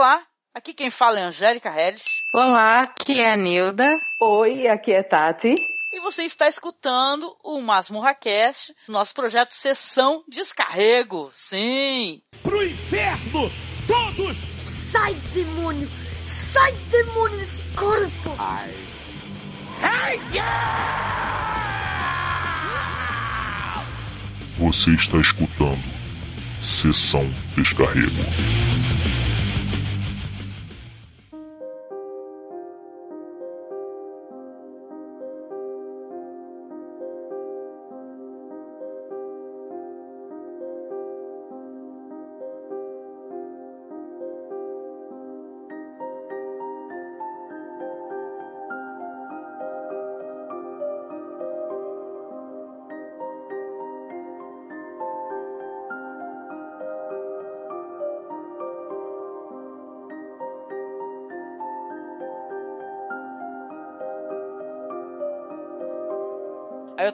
Olá, aqui quem fala é Angélica Harris. Olá, aqui é a Nilda. Oi, aqui é Tati. E você está escutando o Masmorra Cast, nosso projeto Sessão Descarrego. Sim! Pro inferno! Todos! Sai, demônio! Sai, demônio desse corpo! Ai. Hey, yeah! Você está escutando Sessão Descarrego.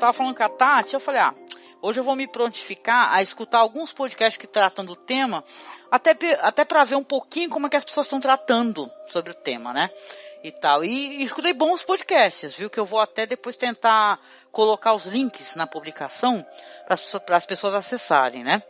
Tava falando com a Tati, eu falei, ah, hoje eu vou me prontificar a escutar alguns podcasts que tratam do tema, até, até para ver um pouquinho como é que as pessoas estão tratando sobre o tema, né? E tal. E, e escutei bons podcasts, viu? Que eu vou até depois tentar colocar os links na publicação para as pessoas acessarem, né?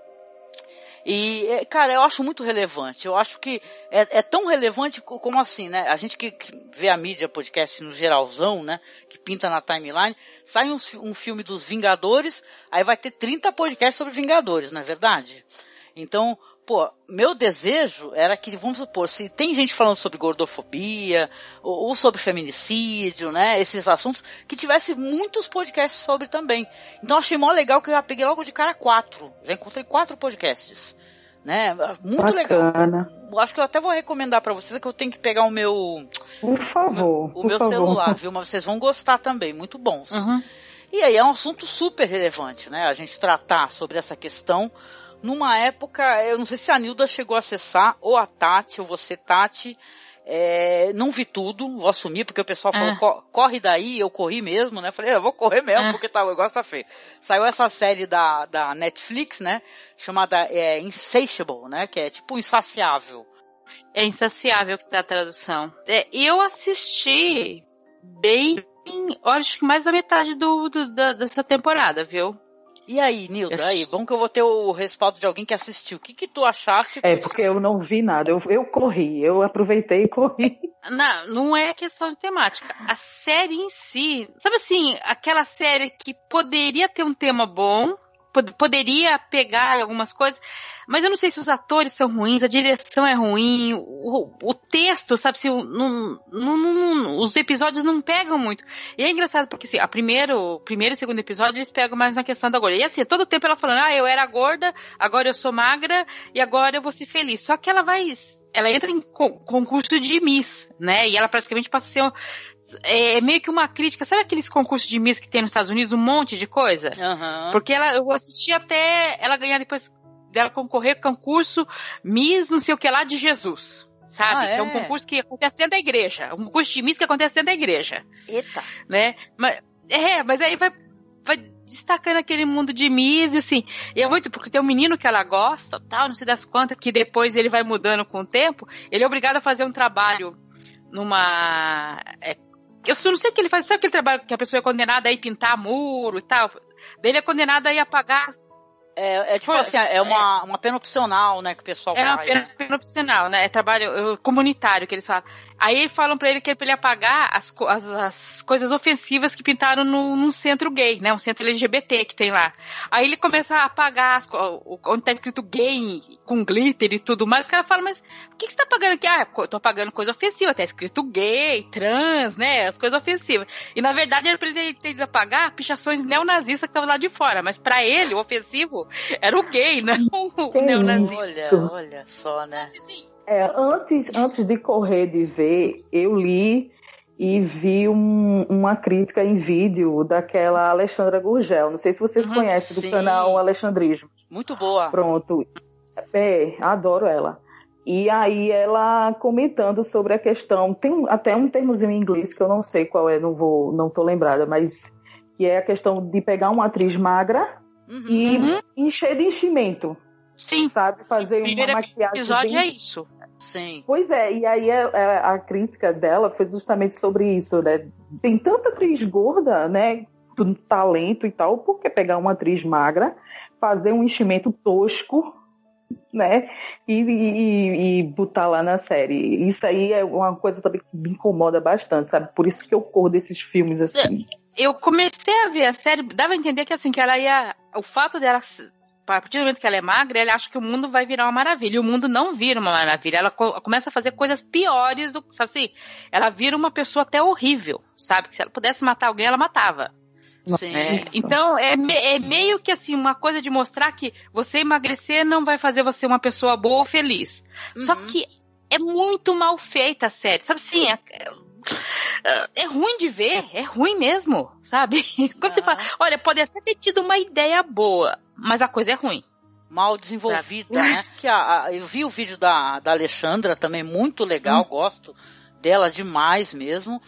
E, é, cara, eu acho muito relevante. Eu acho que é, é tão relevante como assim, né? A gente que, que, vê a mídia podcast no geralzão, né? Que pinta na timeline, sai um, um filme dos Vingadores, aí vai ter 30 podcasts sobre Vingadores, não é verdade? Então, pô, meu desejo era que, vamos supor, se tem gente falando sobre gordofobia, ou, ou, sobre feminicídio, né, esses assuntos, que tivesse muitos podcasts sobre também. Então achei mó legal que eu já peguei logo de cara quatro. Já encontrei quatro podcasts. Né? Muito Bacana. legal. Acho que eu até vou recomendar para vocês que eu tenho que pegar o meu. Por favor. O, meu favor. celular, viu? Mas vocês vão gostar também, muito bons. Uhum. E aí é um assunto super relevante, né? A gente tratar sobre essa questão numa época, eu não sei se a Nilda chegou a acessar, ou a Tati, ou você, Tati, é, não vi tudo, vou assumir, porque o pessoal falou, É. "Co- corre daí, eu corri mesmo, né? Falei, eu vou correr mesmo, É. porque tá, o negócio tá feio. Saiu essa série da, da Netflix, né? Chamada é, Insatiable, né? Que é tipo insaciável. É insaciável que tá a tradução. É, eu assisti bem, acho que mais da metade do, do- da- dessa temporada, viu? E aí, Nilda, Eu- aí, bom que eu vou ter o respaldo de alguém que assistiu. O que que tu achaste? É, porque eu não vi nada. Eu, eu corri, eu aproveitei e corri. Não, não é questão de temática. A série em si, sabe assim, aquela série que poderia ter um tema bom, poderia pegar algumas coisas, mas eu não sei se os atores são ruins, a direção é ruim, o, o texto, sabe, se não, não- não- os episódios não pegam muito. E é engraçado porque assim, a primeiro, o primeiro e segundo episódio eles pegam mais na questão da gorda. E assim, todo tempo ela falando, ah, eu era gorda, agora eu sou magra e agora eu vou ser feliz. Só que ela vai ela entra em co- concurso de Miss, né? E ela praticamente passa a ser é, meio que uma crítica. Sabe aqueles concursos de Miss que tem nos Estados Unidos, um monte de coisa? Aham. Porque ela, eu assisti até ela ganhar depois dela concorrer com concurso Miss não sei o que lá de Jesus. Sabe? Ah, Que é um é? concurso que acontece dentro da igreja. Um concurso de Miss que acontece dentro da igreja Eita. né? Mas, é, mas aí vai, vai destacando aquele mundo de Miss, assim, e é muito, porque tem um menino que ela gosta, tal, não sei das quantas, que depois ele vai mudando com o tempo, ele é obrigado a fazer um trabalho numa... é, eu só não sei o que ele faz, sabe aquele trabalho que a pessoa é condenada a ir pintar muro e tal? Daí ele é condenado a ir apagar É, é tipo Foi- assim, é uma, uma pena opcional, né, que o pessoal É uma pena, né? pena opcional, né? É trabalho eh, comunitário que eles falam. Aí falam pra ele que é pra ele apagar as, as, as coisas ofensivas que pintaram no, num centro gay, né? Um centro LGBT que tem lá. Aí ele começa a apagar as, onde tá escrito gay com glitter e tudo mais. O cara fala, mas o que, que você tá apagando aqui? Ah, eu tô apagando coisa ofensiva. Tá escrito gay, trans, né? As coisas ofensivas. E na verdade era pra ele ter ido apagar pichações neonazistas que estavam lá de fora. Mas pra ele, o ofensivo era o gay, não o neonazista. Olha, olha só, né? É, antes, antes de correr de ver, eu li e vi um- uma crítica em vídeo daquela Alexandra Gurgel. Não sei se vocês Uhum, conhecem do sim. canal Alexandrismo. Muito boa. Pronto. É, adoro ela. E aí ela comentando sobre a questão, tem até um termozinho em inglês que eu não sei qual é, não vou, não tô lembrada, mas que é a questão de pegar uma atriz magra Uhum. e Uhum. encher de enchimento. Sim. Sabe? Fazer o primeiro uma maquiagem. episódio bem... é isso. Sim. Pois é, e aí a, a, a, crítica dela foi justamente sobre isso, né? Tem tanta atriz gorda, né? Talento e tal, por que pegar uma atriz magra, fazer um enchimento tosco, né? E, e, e, botar lá na série. Isso aí é uma coisa também que me incomoda bastante, sabe? Por isso que eu corro desses filmes assim. Eu comecei a ver a série, dava a entender que assim, que ela ia. O fato dela a partir do momento que ela é magra, ela acha que o mundo vai virar uma maravilha. E o mundo não vira uma maravilha. Ela co começa a fazer coisas piores do que, sabe assim? Ela vira uma pessoa até horrível, sabe? Que se ela pudesse matar alguém, ela matava. Sim. É, então, é, é, meio que assim, uma coisa de mostrar que você emagrecer não vai fazer você uma pessoa boa ou feliz. Uhum. Só que é muito mal feita a série. Sabe assim, é, é ruim de ver, é ruim mesmo, sabe? Quando você fala, olha, pode até ter tido uma ideia boa, mas a coisa é ruim. Mal desenvolvida, né? Que a, a, eu vi o vídeo da, da Alexandra também, muito legal, hum. gosto dela demais mesmo.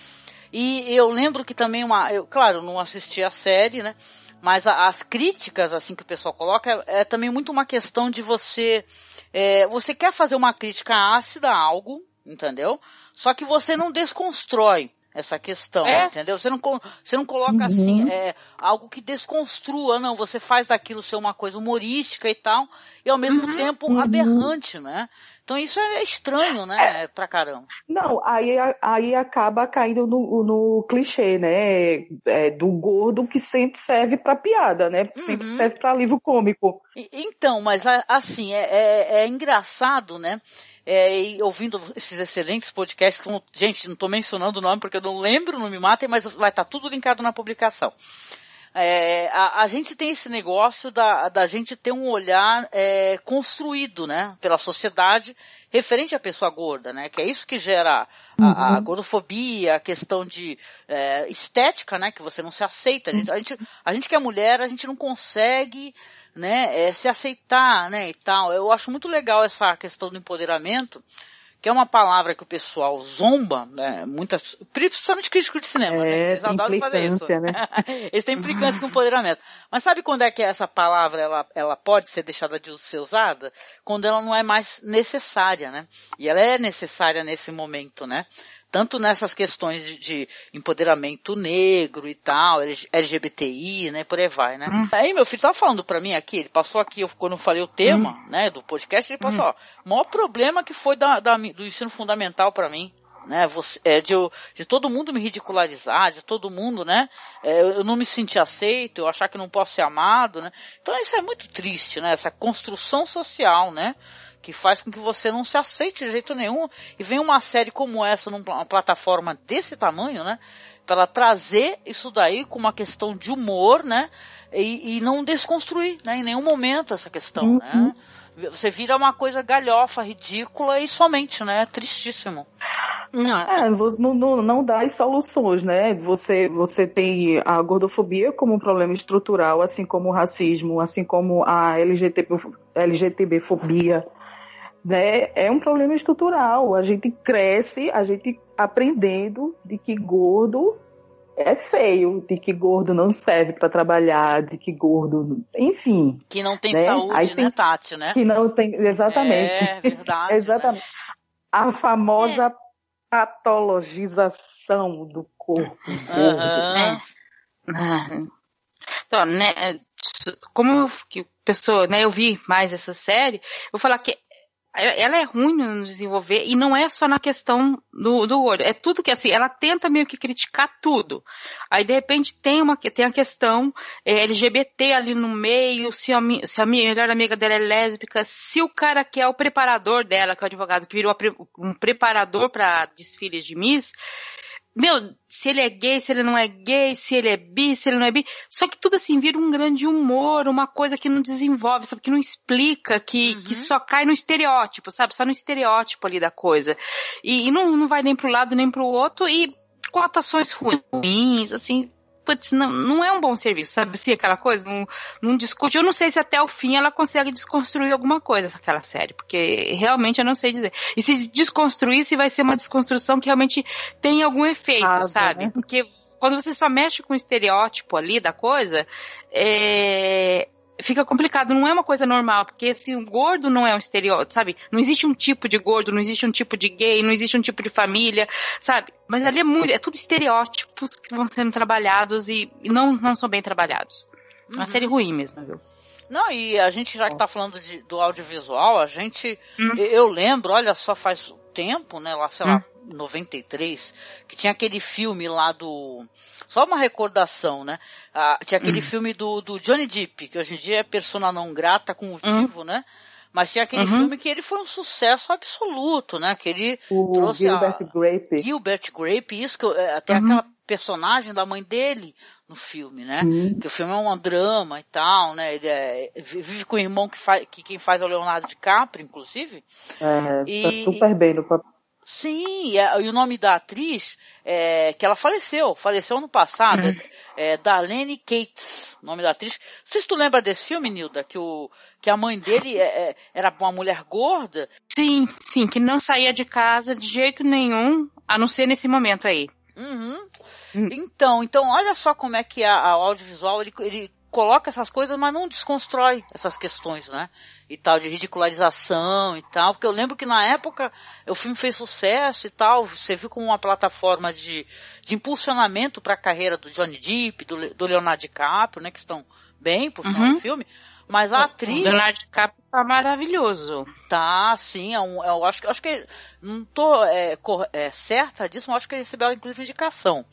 E eu lembro que também uma. Eu, claro, não assisti a série, né? Mas a, as críticas, assim, que o pessoal coloca, é, é também muito uma questão de você. É, você quer fazer uma crítica ácida a algo, entendeu? Só que você não desconstrói essa questão, é. entendeu? Você não, você não coloca uhum. assim, é, algo que desconstrua, não, você faz daquilo ser uma coisa humorística e tal, e ao mesmo uhum. tempo uhum. aberrante, né? Então isso é estranho, né, é. pra caramba. Não, aí, aí acaba caindo no, no clichê, né, é, do gordo que sempre serve pra piada, né, sempre uhum. serve pra livro cômico. E, então, mas assim, é, é, é engraçado, né, é, e ouvindo esses excelentes podcasts, como, gente, não estou mencionando o nome porque eu não lembro, não me matem, mas vai estar tá tudo linkado na publicação. É, a, a, gente tem esse negócio da, da gente ter um olhar é, construído, né, pela sociedade referente à pessoa gorda, né, que é isso que gera a, uhum. a gordofobia, a questão de é, estética, né, que você não se aceita. A gente, a gente, a gente que é mulher, a gente não consegue né, é, se aceitar, né, e tal. Eu acho muito legal essa questão do empoderamento, que é uma palavra que o pessoal zomba, né, muitas, principalmente críticos de cinema, é, gente, eles adoram fazer isso. Né? eles têm implicância com empoderamento. Mas sabe quando é que essa palavra, ela, ela pode ser deixada de ser usada? Quando ela não é mais necessária, né? E ela é necessária nesse momento, né? Tanto nessas questões de, de, empoderamento negro e tal, LGBTI, né, por aí vai, né. Hum. Aí meu filho tava falando pra mim aqui, ele passou aqui, eu, quando eu falei o tema, hum. né, do podcast, ele passou, hum. ó, o maior problema que foi da, da do ensino fundamental para mim, né, você, é, de, de, todo mundo me ridicularizar, de todo mundo, né, é, eu não me sentir aceito, eu achar que não posso ser amado, né, então isso é muito triste, né, essa construção social, né, que faz com que você não se aceite de jeito nenhum. E vem uma série como essa numa plataforma desse tamanho, né? Para ela trazer isso daí com uma questão de humor, né? E, e não desconstruir, né? Em nenhum momento essa questão, uhum. né? Você vira uma coisa galhofa, ridícula e somente, né? Tristíssimo. Não, é, não, não, não dá soluções, né? Você, você tem a gordofobia como um problema estrutural, assim como o racismo, assim como a LGBT, LGTB-fobia, né, é um problema estrutural. A gente cresce, a gente aprendendo de que gordo é feio, de que gordo não serve para trabalhar, de que gordo, enfim. Que não tem né? saúde, Aí tem, né, Tati, né? Que não tem, exatamente. É verdade. exatamente. Né? A famosa é. patologização do corpo. Uhum. Então, né, como que pessoa, né, eu vi mais essa série, eu vou falar que ela é ruim no desenvolver e não é só na questão do, do olho, é tudo que assim, ela tenta meio que criticar tudo. Aí de repente tem uma tem a questão é, LGBT ali no meio, se a, se a melhor amiga dela é lésbica, se o cara que é o preparador dela, que é o advogado que virou um preparador para desfiles de Miss, meu, se ele é gay, se ele não é gay, se ele é bi, se ele não é bi. Só que tudo assim vira um grande humor, uma coisa que não desenvolve, sabe? Que não explica, que, uhum. que só cai no estereótipo, sabe? Só no estereótipo ali da coisa. E, e não, não vai nem pro lado nem pro outro e com atuações ruins, assim, putz, não, não é um bom serviço, sabe assim, aquela coisa, não, não discute. Eu não sei se até o fim ela consegue desconstruir alguma coisa, aquela série, porque realmente eu não sei dizer. E se desconstruir, se vai ser uma desconstrução que realmente tem algum efeito, ah, sabe? Né? Porque quando você só mexe com o estereótipo ali da coisa, é, fica complicado, não é uma coisa normal, porque assim, o gordo não é um estereótipo, sabe? Não existe um tipo de gordo, não existe um tipo de gay, não existe um tipo de família, sabe? Mas ali é muito, é tudo estereótipos que vão sendo trabalhados e, não, não são bem trabalhados. É uma Uhum. série ruim mesmo, viu? Não, e a gente já que tá falando de- do audiovisual, a gente. Hum. Eu lembro, olha só, faz tempo, né? Lá, sei lá, 93, que tinha aquele filme lá do. Só uma recordação, né? Ah, tinha aquele filme do, do Johnny Depp, que hoje em dia é persona não grata com o Hum. vivo, né? Mas tinha aquele Uhum. filme que ele foi um sucesso absoluto, né? Que ele O trouxe Gilbert a Grape. Gilbert Grape, isso que eu- é, até Uhum. aquela personagem da mãe dele no filme, né? Hum. Que o filme é um drama e tal, né? Ele é- vive com o irmão que, faz, que quem faz é o Leonardo DiCaprio, inclusive. É, E- tá super bem no papel. Sim, e, e o nome da atriz, é, que ela faleceu, faleceu ano passado, é, é Darlene Cates, nome da atriz. Não sei se tu lembra desse filme, Nilda, que, o, que a mãe dele é- é- era uma mulher gorda. Sim, sim, que não saía de casa de jeito nenhum, a não ser nesse momento aí. Uhum. Hum. Então, então, olha só como é que a, a audiovisual, ele, ele coloca essas coisas, mas não desconstrói essas questões, né? E tal, de ridicularização e tal. Porque eu lembro que na época o filme fez sucesso e tal, você viu como uma plataforma de, de impulsionamento para a carreira do Johnny Depp, do, do Leonardo DiCaprio, né? Que estão bem por final Uhum. do filme. Mas a atriz O Leonardo DiCaprio tá maravilhoso. tá, sim, é um, eu acho, que- acho que não tô é, cor- é, certa disso, mas acho que ele recebeu inclusive indicação.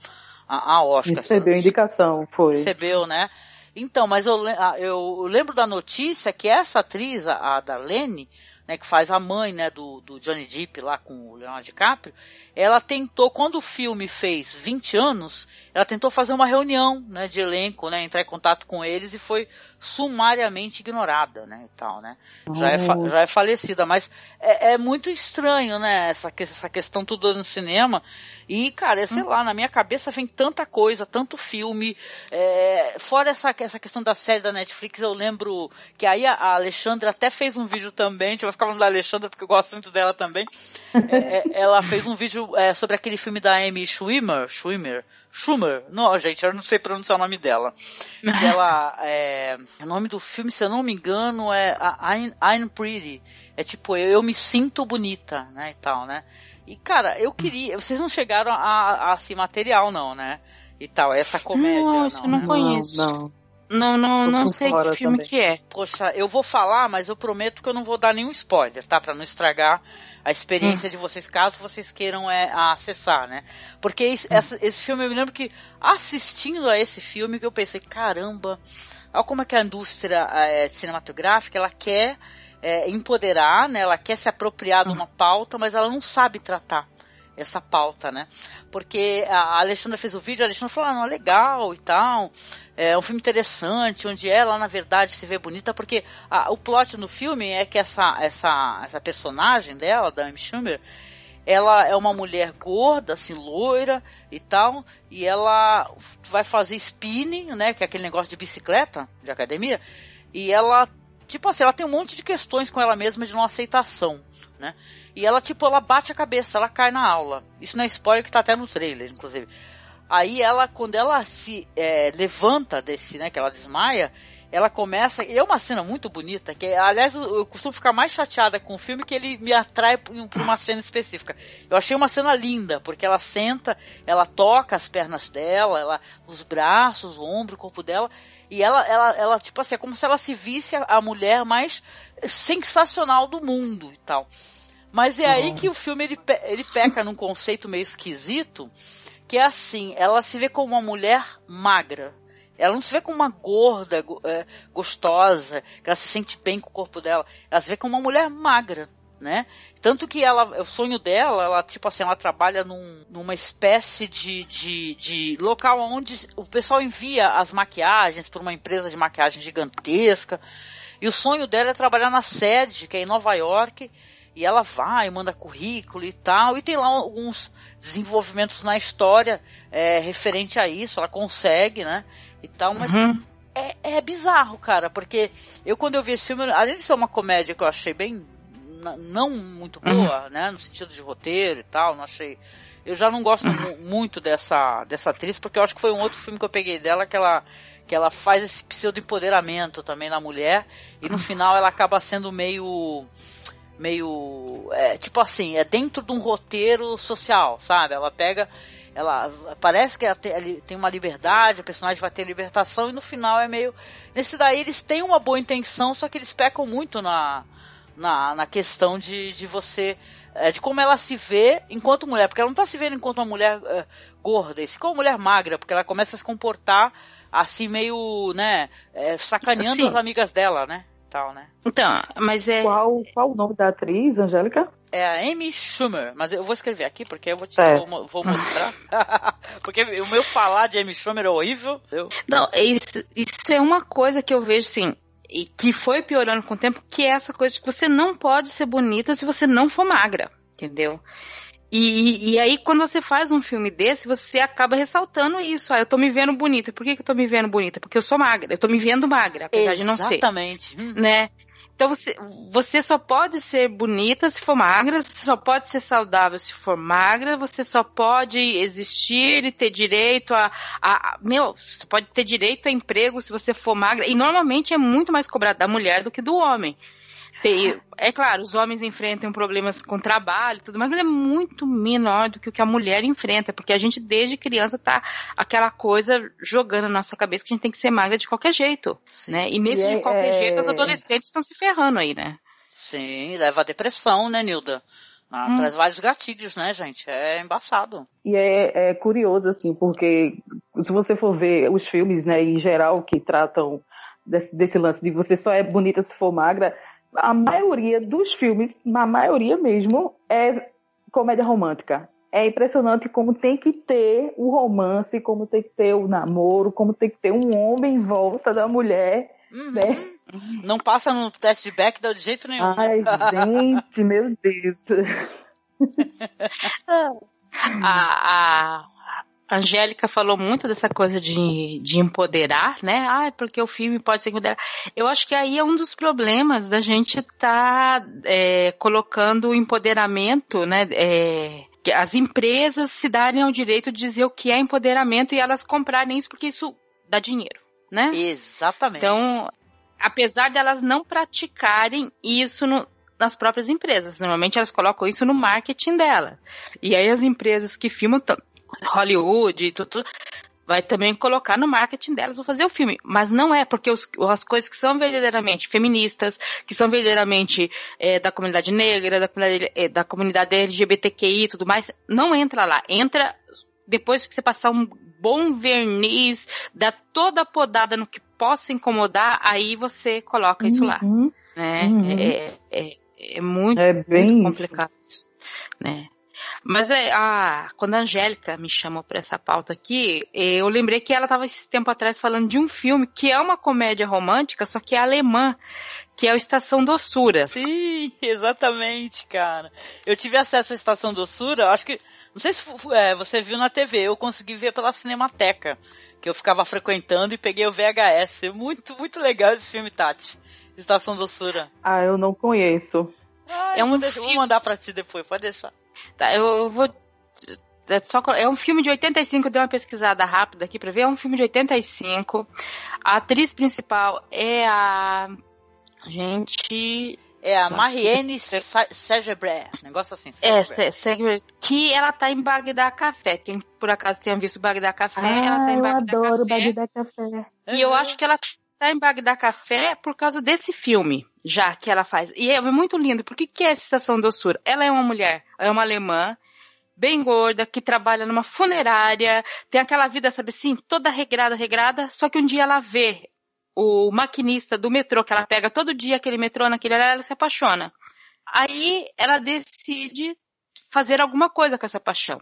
A, a Oscar. Recebeu indicação, foi. Recebeu, né? Então, mas eu, ah, eu lembro da notícia que essa atriz, a a Darlene, né, que faz a mãe, né, do, do Johnny Depp lá com o Leonardo DiCaprio, ela tentou, quando o filme fez 20 anos, ela tentou fazer uma reunião, né, de elenco, né, entrar em contato com eles e foi sumariamente ignorada, né, e tal, né. Já é, já é falecida, mas é, é muito estranho, né, essa, essa questão tudo no cinema. E, cara, eu sei lá, na minha cabeça vem tanta coisa, tanto filme. é, fora essa, essa questão da série da Netflix, eu lembro que aí a, Alexandra até fez um vídeo também, a gente vai ficar falando da Alexandra porque eu gosto muito dela também. É, é, ela fez um vídeo é, sobre aquele filme da Amy Schwimmer, Schwimmer, Schumer, não, gente, eu não sei pronunciar o nome dela. Que ela, é, o nome do filme, se eu não me engano, é I'm, I'm Pretty. É tipo, eu, eu me sinto bonita, né, e tal, né. E, cara, eu queria, vocês não chegaram a, a esse material, não, né, e tal, essa comédia, Não, isso eu não né? conheço. Não, Não, não, não por sei que filme também. que é. Poxa, eu vou falar, mas eu prometo que eu não vou dar nenhum spoiler, tá? Pra não estragar a experiência de vocês, caso vocês queiram é, acessar, né? Porque esse, essa- esse filme, eu me lembro que assistindo a esse filme, que eu pensei, caramba, olha como é que a indústria é, cinematográfica, ela quer é, empoderar, né? Ela quer se apropriar de uma pauta, mas ela não sabe tratar essa pauta, né? Porque a Alexandra fez o vídeo, a Alexandra falou, ah, não, é legal e tal, é um filme interessante, onde ela, na verdade, se vê bonita, porque a- o plot no filme é que essa, essa, essa personagem dela, da Amy Schumer, ela é uma mulher gorda, assim, loira e tal, e ela vai fazer spinning, né, que é aquele negócio de bicicleta, de academia, e ela, tipo assim, ela tem um monte de questões com ela mesma de não aceitação, né, e ela, tipo, ela bate a cabeça, ela cai na aula. Isso não é spoiler que tá até no trailer, inclusive. Aí ela, quando ela se é, levanta desse, né, que ela desmaia, ela começa, e é uma cena muito bonita, que aliás eu, costumo ficar mais chateada com o filme que ele me atrai por uma cena específica. Eu achei uma cena linda, porque ela senta, ela toca as pernas dela, ela, os braços, o ombro, o corpo dela, e ela, ela, ela tipo assim, é como se ela se visse a, mulher mais sensacional do mundo e tal. Mas é aí que o filme ele, ele peca num conceito meio esquisito, que é assim, ela se vê como uma mulher magra. Ela não se vê como uma gorda, go- é, gostosa, que ela se sente bem com o corpo dela. Ela se vê como uma mulher magra, né? Tanto que ela, o sonho dela, ela tipo assim, ela trabalha num, numa espécie de, de, de local onde o pessoal envia as maquiagens para uma empresa de maquiagem gigantesca. E o sonho dela é trabalhar na sede, que é em Nova York, e ela vai, manda currículo e tal, e tem lá alguns desenvolvimentos na história é, referente a isso, ela consegue, né? E tal, mas Uhum. é, é bizarro, cara, porque eu quando eu vi esse filme, além de ser uma comédia que eu achei bem não muito boa, né, no sentido de roteiro e tal, não achei eu já não gosto mu- muito dessa, dessa atriz, porque eu acho que foi um outro filme que eu peguei dela que ela, que ela faz esse pseudo-empoderamento também na mulher, e no final ela acaba sendo meio. meio. é, tipo assim, é dentro de um roteiro social, sabe? Ela pega. Ela parece que ela tem, tem uma liberdade, a personagem vai ter libertação, e no final é meio. Nesse daí eles têm uma boa intenção, só que eles pecam muito na, na, na questão de, de você. é, de como ela se vê enquanto mulher. Porque ela não tá se vendo enquanto uma mulher é, gorda, e sim como uma mulher magra, porque ela começa a se comportar assim meio, né, é, sacaneando Sim. as amigas dela, né? Tal, né? Então, mas é. Qual, qual o nome da atriz, Angélica? É a Amy Schumer, mas eu vou escrever aqui porque eu vou, te, É. vou, vou mostrar. porque o meu falar de Amy Schumer é horrível. Eu, Não, isso, isso é uma coisa que eu vejo, assim, e que foi piorando com o tempo, que é essa coisa de que você não pode ser bonita se você não for magra, entendeu? E, e aí, quando você faz um filme desse, você acaba ressaltando isso. Ah, eu tô me vendo bonita. Por que, que eu tô me vendo bonita? Porque eu sou magra. Eu tô me vendo magra, apesar de não ser. exatamente. Né? Então você, você só pode ser bonita se for magra, você só pode ser saudável se for magra, você só pode existir e ter direito a, a, Meu, você pode ter direito a emprego se você for magra. E normalmente é muito mais cobrado da mulher do que do homem. Tem- é claro, os homens enfrentam problemas com trabalho e tudo, mas é muito menor do que o que a mulher enfrenta, porque a gente desde criança tá aquela coisa jogando na nossa cabeça que a gente tem que ser magra de qualquer jeito, Sim. né? E nesse E é- de qualquer é- jeito, as adolescentes estão se ferrando aí, né? Sim, leva a depressão, né, Nilda? Ah, Hum. Traz vários gatilhos, né, gente? É embaçado. E é, é curioso, assim, porque se você for ver os filmes, né, em geral, que tratam desse, desse lance de você só é bonita se for magra, a maioria dos filmes, na maioria mesmo, é comédia romântica. É impressionante como tem que ter o romance, como tem que ter o namoro, como tem que ter um homem em volta da mulher, Uhum. né? Não passa no teste de Bechdel de jeito nenhum. Ai, gente, meu Deus. A, a Angélica falou muito dessa coisa de, de empoderar, né? Ah, porque o filme pode ser empoderar. Eu acho que aí é um dos problemas da gente estar colocando o empoderamento, né? é, que as empresas se darem ao direito de dizer o que é empoderamento e elas comprarem isso porque isso dá dinheiro, né? Exatamente. Então, apesar delas não praticarem isso no- nas próprias empresas, normalmente elas colocam isso no marketing dela. E aí as empresas que filmam Hollywood e tudo, vai também colocar no marketing delas vão fazer o filme. Mas não é, porque os- as coisas que são verdadeiramente feministas, que são verdadeiramente eh, da comunidade negra, da comunidade, eh, da comunidade LGBTQI e tudo mais, não entra lá. Entra depois que você passar um bom verniz, dar toda a podada no que possa incomodar, aí você coloca isso lá. Uhum. Né? Uhum. É, é, é muito, É muito bem isso. complicado isso. Né? Mas é, a, quando a Angélica me chamou para essa pauta aqui, eu lembrei que ela estava esse tempo atrás falando de um filme que é uma comédia romântica, só que é alemã, que é o Estação Doçura. Sim, exatamente, cara. Eu tive acesso à Estação Doçura, acho que. Não sei se é, você viu na TV, eu consegui ver pela Cinemateca, que eu ficava frequentando e peguei o VHS. Muito, muito legal esse filme, Tati. Estação Doçura. Ah, eu não conheço. Ah, É eu um vou, deixar- vou mandar pra ti depois, pode deixar. Tá, eu, eu vou. É, só, é um filme de 85, eu dei uma pesquisada rápida aqui pra ver. É um filme de 85. A atriz principal é a. Gente. É a Marianne Segebre, negócio assim. É, Segebre. Se- Segue- que ela tá em Bagdá Café. Quem por acaso tenha visto Bagdá Café, ela tá ah, em eu Bagdá adoro Café. Bagdá Café. E eu acho que ela tá em Bagdá Café por causa desse filme, já que ela faz. E é muito lindo. Por que, é essa Estação Doçura? Ela é uma mulher, é uma alemã, bem gorda, que trabalha numa funerária, tem aquela vida, sabe assim, toda regrada, regrada, só que um dia ela vê o maquinista do metrô, que ela pega todo dia aquele metrô naquele horário, ela se apaixona. Aí ela decide fazer alguma coisa com essa paixão.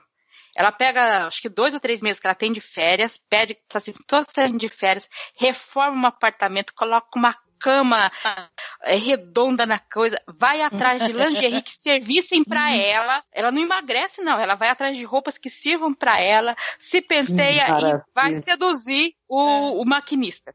Ela pega, acho que dois ou três meses que ela tem de férias, pede, assim, tô saindo de férias, reforma um apartamento, coloca uma cama é, redonda na coisa, vai atrás de lingerie que servissem pra ela. Ela não emagrece, não. Ela vai atrás de roupas que sirvam pra ela, se penteia Maravilha. e vai seduzir o, o maquinista.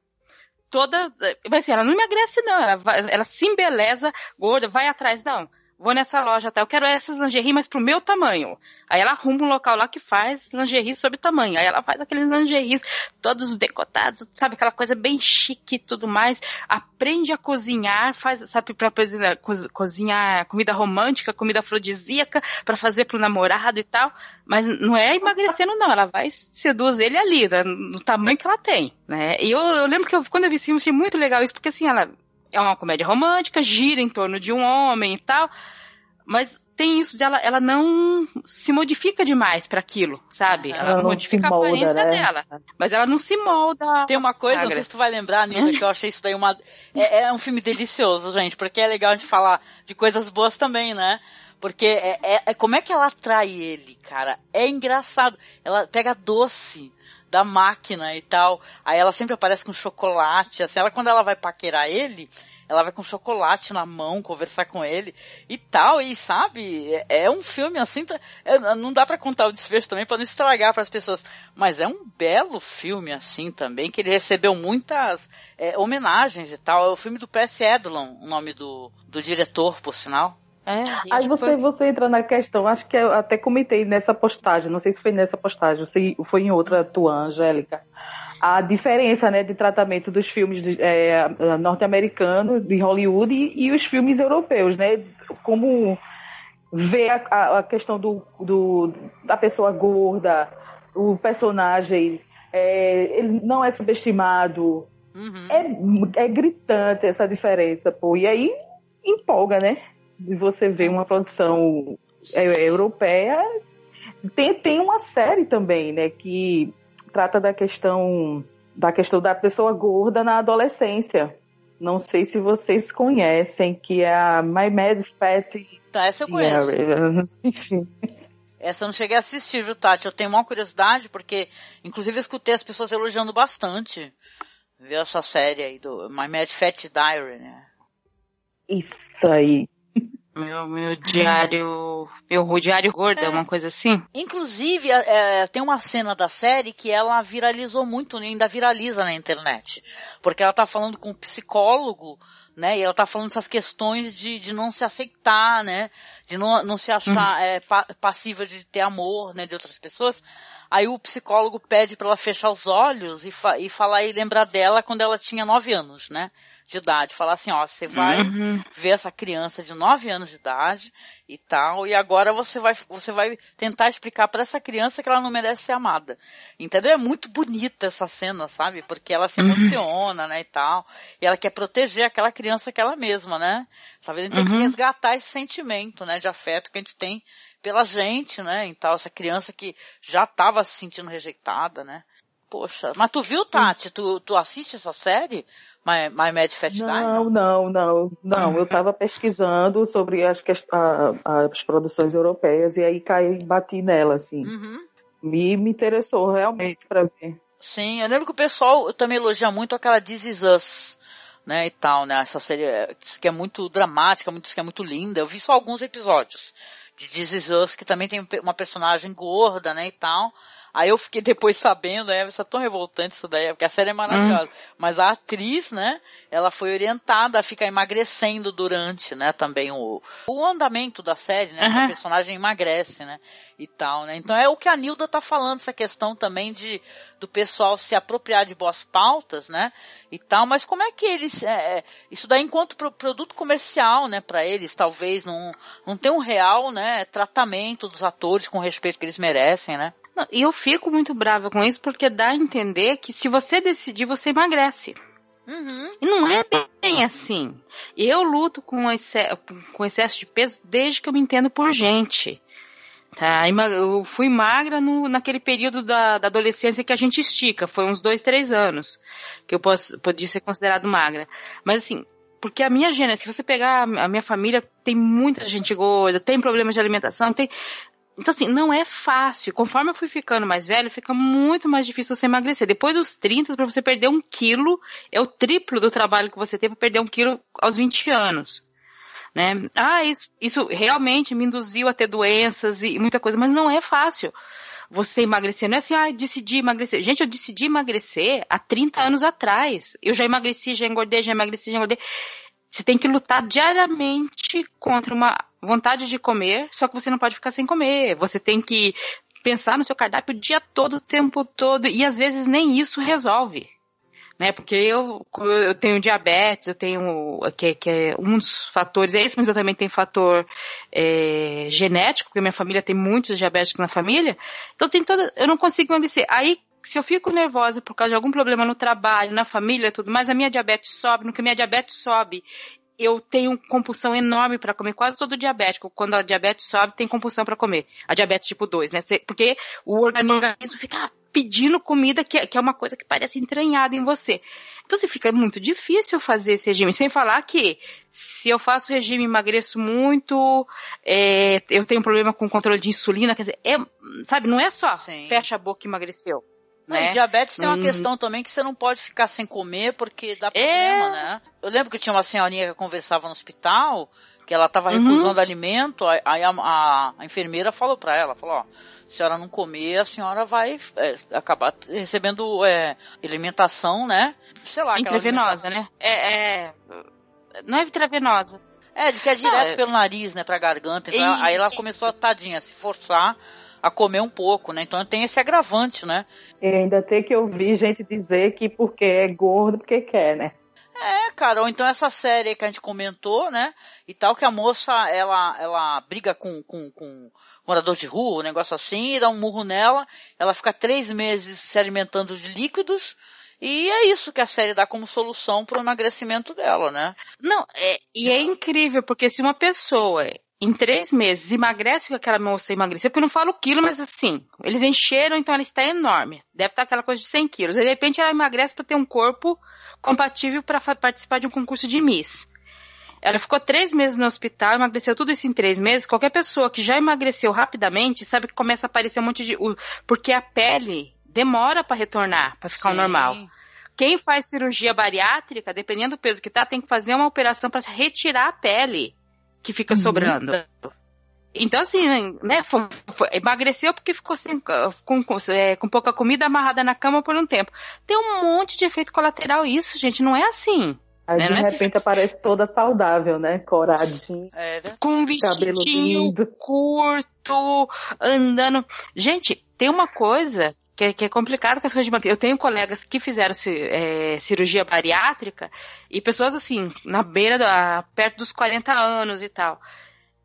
Toda. Mas assim, ela não emagrece, não. Ela, vai- ela se embeleza, gorda, vai atrás, não. Vou nessa loja, tá? Eu quero essas lingerie, mas pro meu tamanho. Aí ela arruma um local lá que faz lingerie sob tamanho. Aí ela faz aqueles lingeries todos decotados, sabe? Aquela coisa bem chique e tudo mais. Aprende a cozinhar, faz, sabe, pra cozinhar, comida romântica, comida afrodisíaca, para fazer pro namorado e tal. Mas não é emagrecendo, não. Ela vai seduz ele ali, né? no tamanho que ela tem, né? E eu, eu lembro que eu, quando eu vi esse filme, achei muito legal isso, porque assim, ela é uma comédia romântica, gira em torno de um homem e tal, mas tem isso dela, ela não se modifica demais para aquilo, sabe? Ela, ela modifica molda, a aparência né? dela, mas ela não se molda. Tem uma coisa, não sei se tu vai lembrar, Nina, que eu achei isso daí uma é, é, um filme delicioso, gente, porque é legal de falar de coisas boas também, né? Porque é, é, é como é que ela atrai ele, cara? É engraçado. Ela pega doce da máquina e tal. Aí ela sempre aparece com chocolate. Assim, ela quando ela vai paquerar ele, ela vai com chocolate na mão conversar com ele e tal. E sabe, é, é um filme assim, tá, é, não dá para contar o desfecho também para não estragar para as pessoas. Mas é um belo filme assim também que ele recebeu muitas é, homenagens e tal. É o filme do Percy Edlon, o nome do, do diretor, por sinal. É, Aí você, você entra na questão, acho que eu até comentei nessa postagem, não sei se foi nessa postagem, se foi em outra tua, Angélica, a diferença né, de tratamento dos filmes é, norte-americanos, de Hollywood, e, e, os filmes europeus, né? Como ver a, a questão do, do, da pessoa gorda, o personagem, é, ele não é subestimado. Uhum. É, é gritante essa diferença, pô. E aí empolga, né? De você ver uma produção é, europeia. Tem, tem uma série também, né, que trata da questão da questão da pessoa gorda na adolescência. Não sei se vocês conhecem, que é a My Mad Fat. Tá, essa eu conheço. Enfim. Essa eu não cheguei a assistir, viu, Tati? Eu tenho uma curiosidade, porque, inclusive, eu escutei as pessoas elogiando bastante. Ver essa série aí do My Mad Fat Diary, né? Isso aí. Meu, meu diário. Meu diário gordo, é uma coisa assim? Inclusive, é, é, tem uma cena da série que ela viralizou muito, ainda viraliza na internet. Porque ela tá falando com um psicólogo, né? E ela tá falando essas questões de, de não se aceitar, né? De não, não se achar uhum. é, pa, passiva de ter amor, né? De outras pessoas. Aí o psicólogo pede para ela fechar os olhos e, fa e falar e lembrar dela quando ela tinha nove anos, né? De idade, falar assim, ó, você vai uhum. ver essa criança de 9 anos de idade e tal, e agora você vai, você vai tentar explicar para essa criança que ela não merece ser amada. Entendeu? É muito bonita essa cena, sabe? Porque ela se uhum. emociona, uhum. né, e tal, e ela quer proteger aquela criança que ela mesma, né? Talvez a gente uhum. tem que resgatar esse sentimento, né, de afeto que a gente tem pela gente, né, e tal, essa criança que já estava se sentindo rejeitada, né? Poxa, mas tu viu, Tati? Tu, tu assiste essa série? My, My Mad Fat Não, não, não, não. Eu estava pesquisando sobre as, a, as produções europeias e aí caí, bati nela, assim. Uhum. Me, me interessou realmente para ver. Sim, eu lembro que o pessoal também elogia muito aquela This Is Us, né, e tal, né, essa série que é muito dramática, muito, que é muito linda. Eu vi só alguns episódios de This Is Us, que também tem uma personagem gorda, né, e tal. Aí eu fiquei depois sabendo, é, isso é tão revoltante isso daí, porque a série é maravilhosa. Hum. Mas a atriz, né, ela foi orientada a ficar emagrecendo durante, né, também o, o andamento da série, né, uhum. a personagem emagrece, né, e tal, né. Então é o que a Nilda tá falando, essa questão também de, do pessoal se apropriar de boas pautas, né, e tal, mas como é que eles, é, é isso daí enquanto pro, produto comercial, né, para eles, talvez não, não tem um real, né, tratamento dos atores com respeito que eles merecem, né. E eu fico muito brava com isso porque dá a entender que se você decidir, você emagrece. Uhum. E não é bem assim. Eu luto com, excesso, com excesso de peso desde que eu me entendo por gente. Tá? Eu fui magra no, naquele período da, da, adolescência que a gente estica, foi uns dois, três anos que eu posso, podia ser considerado magra. Mas assim, porque a minha gênese, se você pegar a minha família, tem muita gente gorda, tem problemas de alimentação, tem. Então, assim, não é fácil. Conforme eu fui ficando mais velho, fica muito mais difícil você emagrecer. Depois dos 30, para você perder um quilo, é o triplo do trabalho que você teve para perder um quilo aos 20 anos. Né? Ah, isso, isso realmente me induziu a ter doenças e muita coisa, mas não é fácil você emagrecer. Não é assim, ah, decidi emagrecer. Gente, eu decidi emagrecer há 30 anos atrás. Eu já emagreci, já engordei, já emagreci, já engordei Você tem que lutar diariamente contra uma vontade de comer, só que você não pode ficar sem comer. Você tem que pensar no seu cardápio o dia todo, o tempo todo, e às vezes nem isso resolve. Né, porque eu, eu tenho diabetes, eu tenho, que, que é um dos fatores é esse, mas eu também tenho fator é, genético, porque minha família tem muitos diabéticos na família, então tem toda, eu não consigo emagrecer. Aí se eu fico nervosa por causa de algum problema no trabalho, na família, tudo mais, a minha diabetes sobe, no que a minha diabetes sobe, eu tenho compulsão enorme para comer, quase todo diabético. Quando a diabetes sobe, tem compulsão para comer. A diabetes tipo 2, né? Porque o organismo fica pedindo comida que, que é uma coisa que parece entranhada em você. Então, assim, fica muito difícil fazer esse regime. Sem falar que, se eu faço regime emagreço muito, é, eu tenho problema com controle de insulina, quer dizer, é, sabe, não é só Sim. fecha a boca e emagreceu. Né? E diabetes tem uma uhum. questão também que você não pode ficar sem comer porque dá problema, é... né? Eu lembro que tinha uma senhorinha que conversava no hospital, que ela estava uhum. recusando uhum. alimento, aí a, a, a enfermeira falou para ela, falou, ó, se a senhora não comer, a senhora vai é, acabar recebendo é, alimentação, né? Sei lá. Intravenosa, né? É, é, Não é intravenosa. É, de que é direto é... pelo nariz, né, pra garganta. Então, aí ela começou a, tadinha, se forçar a comer um pouco, né? Então tem esse agravante, né? E ainda tem que ouvir gente dizer que porque é gordo, porque quer, né? É, cara, ou então essa série que a gente comentou, né? E tal, que a moça, ela, ela briga com, com, com morador de rua, um negócio assim, e dá um murro nela, ela fica três meses se alimentando de líquidos, e é isso que a série dá como solução para o emagrecimento dela, né? Não, é, e é incrível, porque se uma pessoa em três meses emagrece o que aquela moça emagreceu, porque eu não falo quilo, mas assim, eles encheram, então ela está enorme. Deve estar aquela coisa de 100 quilos. de repente ela emagrece para ter um corpo compatível para participar de um concurso de Miss. Ela ficou três meses no hospital, emagreceu tudo isso em três meses. Qualquer pessoa que já emagreceu rapidamente sabe que começa a aparecer um monte de. Porque a pele demora para retornar, para ficar normal. Quem faz cirurgia bariátrica, dependendo do peso que tá, tem que fazer uma operação para retirar a pele que fica uhum. sobrando. Então, assim, né, foi, foi, emagreceu porque ficou assim, com, com, é, com, pouca comida amarrada na cama por um tempo. Tem um monte de efeito colateral isso, gente, não é assim. Aí né? de é repente aparece toda saudável, né? Coradinha. É, né? Com um vestidinho curto, andando. Gente, tem uma coisa que é, que é complicado com as coisas de Eu tenho colegas que fizeram é, cirurgia bariátrica e pessoas assim, na beira, da, perto dos 40 anos e tal.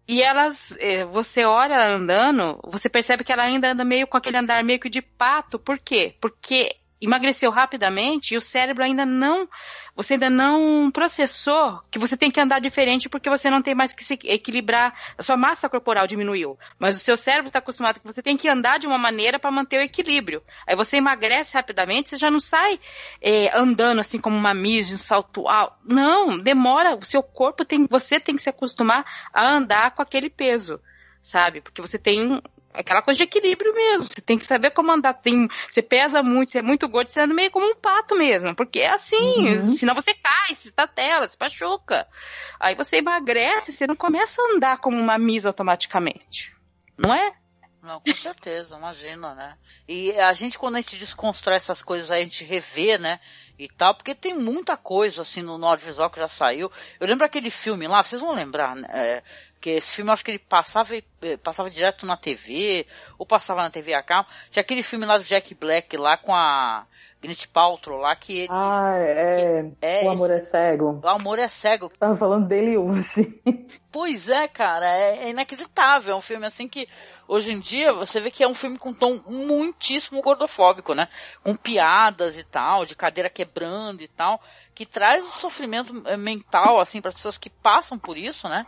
E elas, é, você olha andando, você percebe que ela ainda anda meio com aquele andar meio que de pato. Por quê? Porque emagreceu rapidamente e o cérebro ainda não, você ainda não processou que você tem que andar diferente porque você não tem mais que se equilibrar, a sua massa corporal diminuiu, mas o seu cérebro está acostumado que você tem que andar de uma maneira para manter o equilíbrio. Aí você emagrece rapidamente, você já não sai é, andando assim como uma mise, um salto alto. Não, demora, o seu corpo tem, você tem que se acostumar a andar com aquele peso sabe? Porque você tem aquela coisa de equilíbrio mesmo. Você tem que saber como andar. Tem, você pesa muito, você é muito gordo, você anda meio como um pato mesmo. Porque é assim, uhum. senão você cai, você está tela, você machuca. Aí você emagrece, você não começa a andar como uma misa automaticamente. Não é? Não, com certeza, imagina, né? E a gente, quando a gente desconstrói essas coisas, a gente revê, né? E tal, porque tem muita coisa, assim, no, no audiovisual que já saiu. Eu lembro aquele filme lá, vocês vão lembrar, né? É, que esse filme, eu acho que ele passava, eh, passava direto na TV, ou passava na TV a cabo. Tinha aquele filme lá do Jack Black, lá com a Gwyneth Paltrow, lá que ele... Ah, é... é o Amor esse, é Cego. O Amor é Cego. Tava falando dele hoje. Pois é, cara, é, é inacreditável. É um filme, assim, que hoje em dia você vê que é um filme com tom muitíssimo gordofóbico, né? Com piadas e tal, de cadeira quebrando e tal, que traz um sofrimento eh, mental, assim, para as pessoas que passam por isso, né?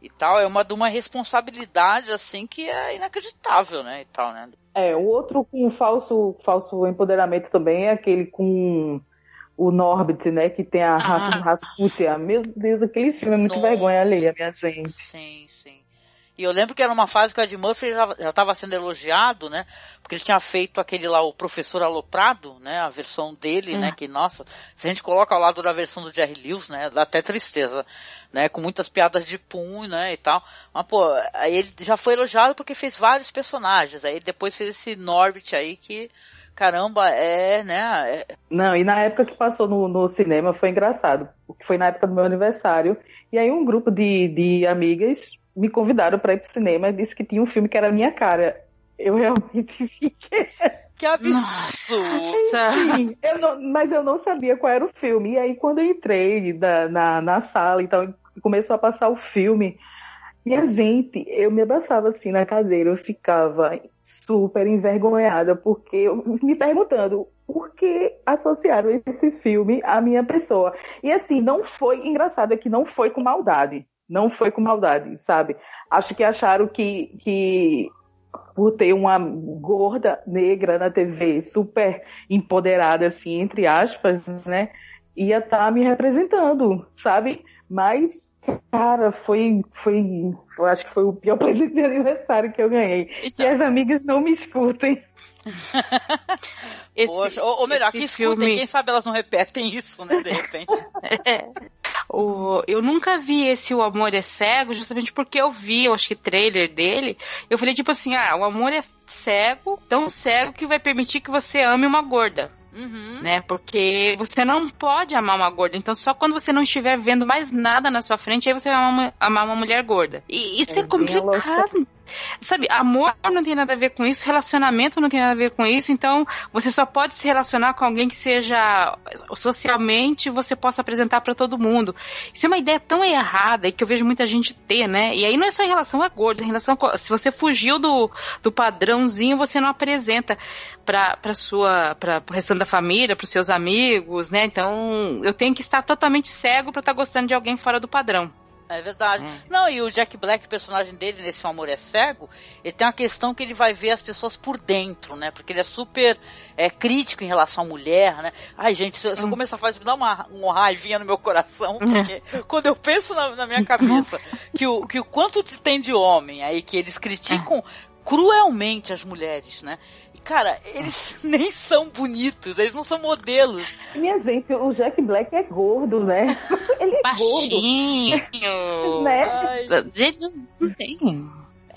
E tal, é uma de uma responsabilidade, assim, que é inacreditável, né? E tal, né? É, o outro com falso, falso empoderamento também é aquele com o Norbit, né? Que tem a ah. Rasputia. Meu Deus, aquele filme é muito Nossa. vergonha alheia, minha gente. Sim, e eu lembro que era uma fase que o Ed Murphy já estava sendo elogiado, né? Porque ele tinha feito aquele lá, o Professor Aloprado, né? A versão dele, né? hum. né? Que, nossa, se a gente coloca ao lado da versão do Jerry Lewis, né? Dá até tristeza, né? Com muitas piadas de punho, né? E tal. Mas, pô, aí ele já foi elogiado porque fez vários personagens. Aí ele depois fez esse Norbit aí que caramba, é, né? É... Não, e na época que passou no, no cinema foi engraçado, porque foi na época do meu aniversário, e aí um grupo de, de amigas me convidaram para ir pro cinema e disse que tinha um filme que era a minha cara. Eu realmente fiquei. Que absurdo! Sim, eu não, mas eu não sabia qual era o filme. E aí, quando eu entrei da, na, na sala, então começou a passar o filme, minha gente, eu me abraçava assim na cadeira, eu ficava super envergonhada, porque eu me perguntando por que associaram esse filme à minha pessoa. E assim, não foi engraçado, é que não foi com maldade. Não foi com maldade, sabe? Acho que acharam que, que por ter uma gorda negra na TV, super empoderada, assim, entre aspas, né? Ia estar tá me representando, sabe? Mas, cara, foi, foi, eu acho que foi o pior presente de aniversário que eu ganhei. Então... E as amigas não me escutem. esse, Poxa, ou, ou melhor, que escutem, filme... quem sabe elas não repetem isso, né, de repente. é. O, eu nunca vi esse O Amor é Cego, justamente porque eu vi, eu acho que trailer dele. Eu falei, tipo assim, ah, o amor é cego, tão cego que vai permitir que você ame uma gorda. Uhum. Né? Porque você não pode amar uma gorda. Então, só quando você não estiver vendo mais nada na sua frente, aí você vai amar uma, amar uma mulher gorda. E isso é, é complicado. Sabe, amor não tem nada a ver com isso, relacionamento não tem nada a ver com isso, então você só pode se relacionar com alguém que seja socialmente você possa apresentar para todo mundo. Isso é uma ideia tão errada que eu vejo muita gente ter, né? E aí não é só em relação a gordo, em relação a, se você fugiu do, do padrãozinho, você não apresenta para sua para o restante da família, para os seus amigos, né? Então, eu tenho que estar totalmente cego para estar tá gostando de alguém fora do padrão. É verdade. Hum. Não, e o Jack Black, o personagem dele nesse O Amor é Cego, ele tem uma questão que ele vai ver as pessoas por dentro, né? Porque ele é super é, crítico em relação à mulher, né? Ai, gente, se, se hum. eu começar a fazer, me dá uma, uma raivinha no meu coração, hum. porque quando eu penso na, na minha cabeça que o, que o quanto tem de homem aí que eles criticam cruelmente as mulheres, né? E, cara, eles nem são bonitos, eles não são modelos. Minha gente, o Jack Black é gordo, né? Ele é Baixinho. gordo. né? Ai. Gente, não tem.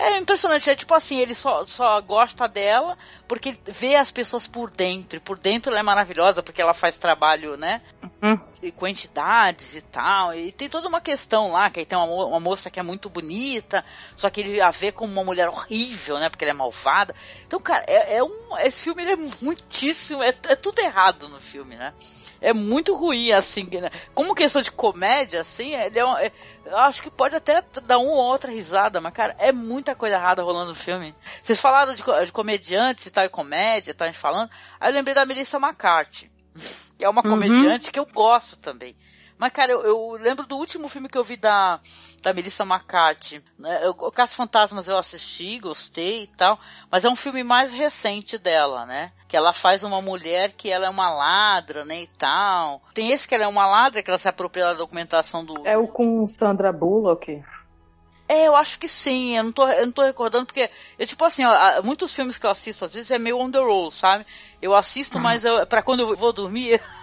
É impressionante, é tipo assim, ele só, só gosta dela porque vê as pessoas por dentro. E por dentro ela é maravilhosa porque ela faz trabalho, né? Uhum. Com entidades e tal. E tem toda uma questão lá, que aí tem uma, uma moça que é muito bonita, só que ele a vê como uma mulher horrível, né? Porque ela é malvada. Então, cara, é, é um, esse filme é muitíssimo, é, é tudo errado no filme, né? É muito ruim, assim, né? Como questão de comédia, assim, ele é, um, é eu acho que pode até dar uma ou outra risada, mas, cara, é muita coisa errada rolando no filme. Vocês falaram de, de comediantes e tal, e comédia, tá falando. Aí eu lembrei da Melissa McCarthy, que é uma uhum. comediante que eu gosto também. Mas, cara, eu, eu, lembro do último filme que eu vi da, da Melissa McCarthy. Né? O Caça Fantasmas eu assisti, gostei e tal. Mas é um filme mais recente dela, né? Que ela faz uma mulher que ela é uma ladra, né? E tal. Tem esse que ela é uma ladra, que ela se apropria da documentação do. É o com Sandra Bullock? É, eu acho que sim. Eu não tô, eu não tô recordando, porque, eu, tipo assim, ó, muitos filmes que eu assisto, às vezes é meio on the roll, sabe? Eu assisto, uhum. mas eu, pra quando eu vou dormir,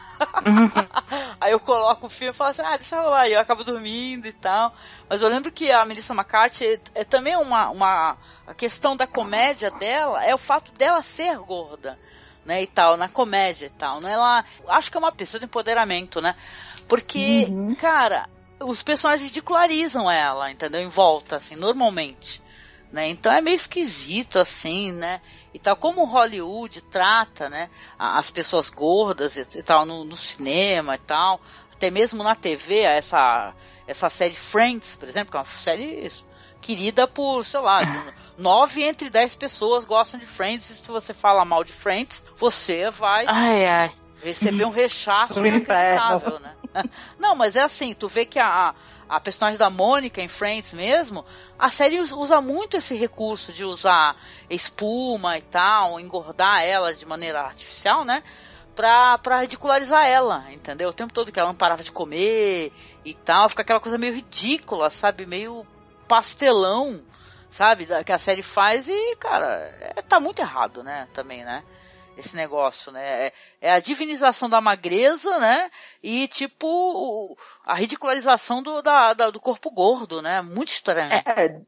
Aí eu coloco o filme e falo assim, ah, deixa eu lá, e eu acabo dormindo e tal. Mas eu lembro que a Melissa McCarthy é, é também uma, uma. A questão da comédia dela é o fato dela ser gorda. Né, e tal, na comédia e tal, né? Ela, acho que é uma pessoa de empoderamento, né? Porque, uhum. cara, os personagens ridicularizam ela, entendeu? Em volta, assim, normalmente. Né? Então é meio esquisito assim, né? E tal como Hollywood trata, né, as pessoas gordas e, e tal no, no, cinema e tal, até mesmo na TV, essa essa série Friends, por exemplo, que é uma série querida por, sei lá, nove entre dez pessoas gostam de Friends. E se você fala mal de Friends, você vai ai, ai. receber um rechaço inacreditável, né? Não, mas é assim, tu vê que a, a personagem da Mônica em Friends mesmo, a série usa muito esse recurso de usar espuma e tal, engordar ela de maneira artificial, né? Pra, pra ridicularizar ela, entendeu? O tempo todo que ela não parava de comer e tal, fica aquela coisa meio ridícula, sabe? Meio pastelão, sabe? Que a série faz e, cara, é, tá muito errado, né? Também, né? Esse negócio, né? É, é a divinização da magreza, né? E tipo a ridicularização do, da, da, do corpo gordo, né? Muito estranho. É,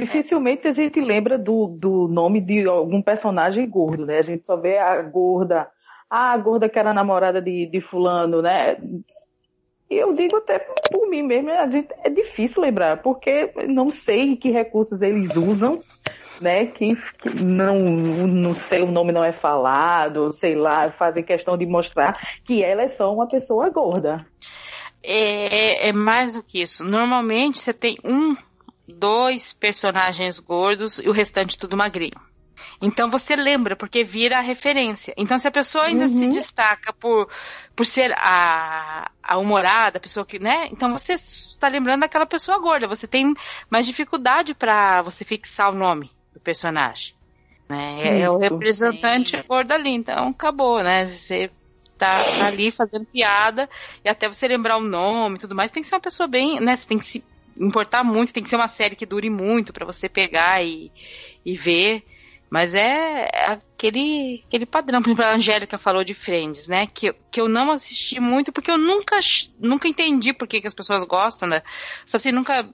Dificilmente a gente lembra do, do nome de algum personagem gordo, né? A gente só vê a gorda, ah, a gorda que era namorada de, de fulano, né? Eu digo até por mim mesmo, a gente, é difícil lembrar, porque não sei que recursos eles usam, né? Que, que não, não sei, o nome não é falado, sei lá, fazem questão de mostrar que ela é só uma pessoa gorda. É, é mais do que isso. Normalmente você tem um dois personagens gordos e o restante tudo magrinho. Então você lembra, porque vira a referência. Então se a pessoa ainda uhum. se destaca por, por ser a, a humorada, a pessoa que, né? Então você está lembrando daquela pessoa gorda. Você tem mais dificuldade para você fixar o nome do personagem. Né? É, é o representante sim. gordo ali. Então acabou, né? Você tá, tá, ali fazendo piada e até você lembrar o nome e tudo mais, tem que ser uma pessoa bem, né? Você tem que se importar muito, tem que ser uma série que dure muito para você pegar e, e ver. Mas é aquele, aquele padrão. Por exemplo, a Angélica falou de Friends, né? Que, que eu não assisti muito porque eu nunca, nunca entendi por que, que as pessoas gostam, né? Sabe assim, nunca.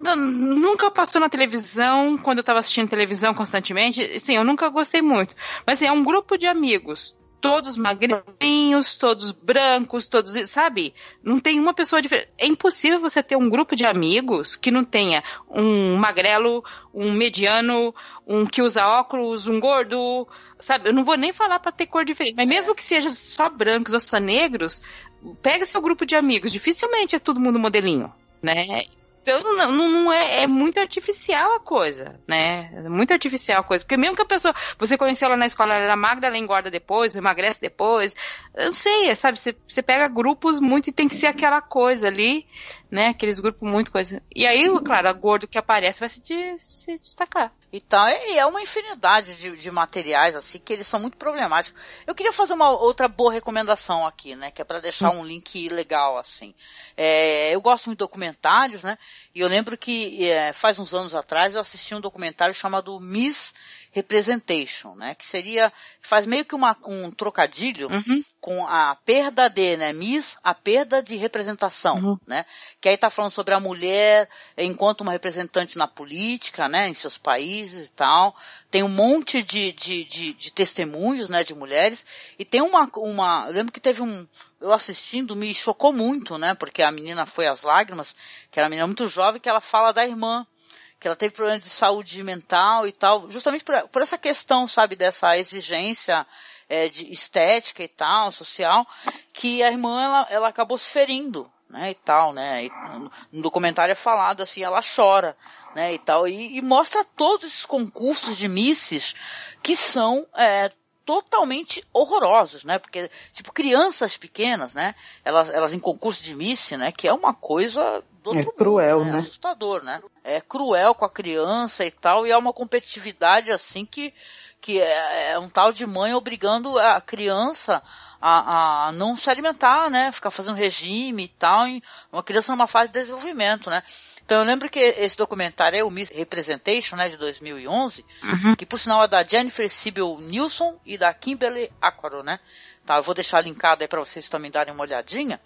Nunca passou na televisão, quando eu estava assistindo televisão constantemente. Sim, eu nunca gostei muito. Mas assim, é um grupo de amigos todos magrinhos, todos brancos, todos, sabe? Não tem uma pessoa diferente. É impossível você ter um grupo de amigos que não tenha um magrelo, um mediano, um que usa óculos, um gordo, sabe? Eu não vou nem falar para ter cor diferente, mas mesmo que seja só brancos ou só negros, pega seu grupo de amigos, dificilmente é todo mundo modelinho, né? Então não, não é, é muito artificial a coisa, né? É muito artificial a coisa. Porque mesmo que a pessoa, você conheceu ela na escola, ela era magra, ela engorda depois, emagrece depois. Eu não sei, sabe? Você, você pega grupos muito e tem que ser aquela coisa ali, né? Aqueles grupos muito coisa. E aí, claro, a gordo que aparece vai se, de, se destacar. Então, é, é uma infinidade de, de, materiais, assim, que eles são muito problemáticos. Eu queria fazer uma outra boa recomendação aqui, né? Que é para deixar hum. um link legal, assim. É, eu gosto muito de documentários, né? E eu lembro que é, faz uns anos atrás eu assisti um documentário chamado Miss representation, né? Que seria, faz meio que uma, um trocadilho uhum. com a perda de, né? Miss, a perda de representação, uhum. né? Que aí tá falando sobre a mulher enquanto uma representante na política, né? Em seus países e tal. Tem um monte de, de, de, de testemunhos, né? De mulheres. E tem uma, uma, eu lembro que teve um, eu assistindo me chocou muito, né? Porque a menina foi às lágrimas, que era uma menina muito jovem, que ela fala da irmã, que ela teve problemas de saúde mental e tal, justamente por, por essa questão, sabe, dessa exigência é, de estética e tal, social, que a irmã, ela, ela acabou se ferindo, né, e tal, né, e, no documentário é falado assim, ela chora, né, e tal, e, e mostra todos esses concursos de misses que são é, totalmente horrorosos, né? Porque, tipo, crianças pequenas, né? Elas, elas em concurso de Miss, né? Que é uma coisa do outro é cruel, mundo, né? né? Assustador, né? É cruel com a criança e tal, e é uma competitividade assim que, que é, é um tal de mãe obrigando a criança a, a não se alimentar, né? Ficar fazendo regime e tal, e uma criança numa fase de desenvolvimento, né? Então eu lembro que esse documentário é o Miss Representation, né, de 2011, uhum. que por sinal é da Jennifer Sibyl Nilsson e da Kimberly Aquaro, né? Tá, eu vou deixar linkado aí para vocês também darem uma olhadinha.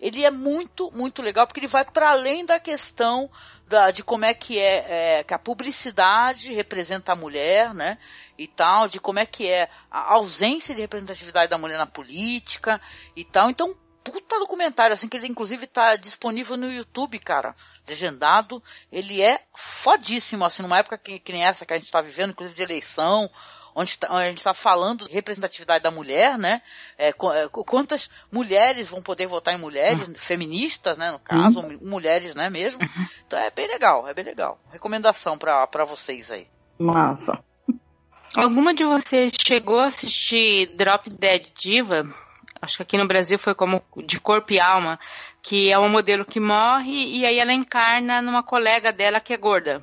Ele é muito, muito legal porque ele vai para além da questão da, de como é que é, é, que a publicidade representa a mulher, né? E tal, de como é que é a ausência de representatividade da mulher na política e tal. Então, puta documentário, assim, que ele inclusive tá disponível no YouTube, cara, legendado. Ele é fodíssimo, assim, numa época que, que nem essa que a gente tá vivendo, inclusive de eleição, onde, tá, onde a gente está falando de representatividade da mulher, né? É, é quantas mulheres vão poder votar em mulheres, uhum. feministas, né, no caso, uhum. mulheres, né, mesmo. Uhum. Então é bem legal, é bem legal. Recomendação para vocês aí. Massa. Alguma de vocês chegou a assistir Drop Dead Diva? acho que aqui no Brasil foi como de corpo e alma, que é uma modelo que morre e aí ela encarna numa colega dela que é gorda.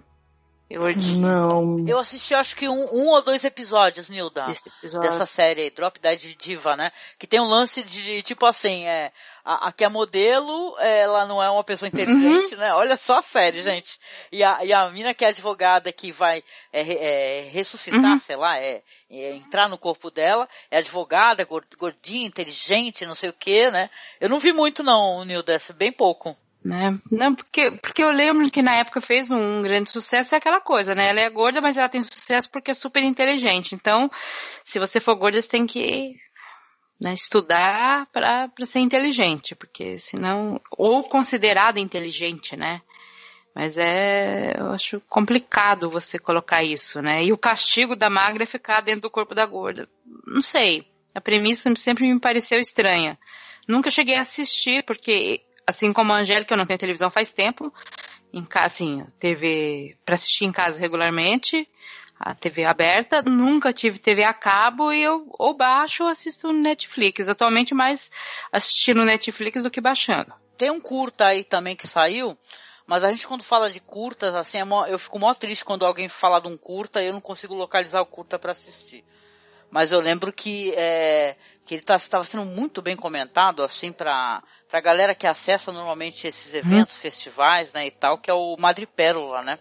Não. Eu assisti acho que um, um ou dois episódios, Nilda, episódio. dessa série Drop Dead Diva, né? Que tem um lance de, tipo assim, é, a, a que a modelo, ela não é uma pessoa inteligente, uhum. né? Olha só a série, gente. E a, e a mina que é advogada que vai é, é, ressuscitar, uhum. sei lá, é, é, entrar no corpo dela, é advogada, gordinha, inteligente, não sei o que, né? Eu não vi muito não, Nilda, bem pouco. Né? Não, porque, porque eu lembro que na época fez um grande sucesso, é aquela coisa, né? Ela é gorda, mas ela tem sucesso porque é super inteligente. Então, se você for gorda, você tem que né, estudar para ser inteligente, porque senão. Ou considerada inteligente, né? Mas é. Eu acho complicado você colocar isso, né? E o castigo da magra é ficar dentro do corpo da gorda. Não sei. A premissa sempre me pareceu estranha. Nunca cheguei a assistir, porque assim como a Angélica, eu não tenho televisão faz tempo. Em casa, assim, TV para assistir em casa regularmente, a TV aberta, nunca tive TV a cabo e eu ou baixo ou assisto Netflix. Atualmente mais assistindo Netflix do que baixando. Tem um curta aí também que saiu, mas a gente quando fala de curtas, assim, é eu fico mó triste quando alguém fala de um curta e eu não consigo localizar o curta para assistir. Mas eu lembro que, é, que ele estava tá, sendo muito bem comentado, assim, para a galera que acessa normalmente esses uhum. eventos, hum. festivais, né, e tal, que é o Madrepérola, né?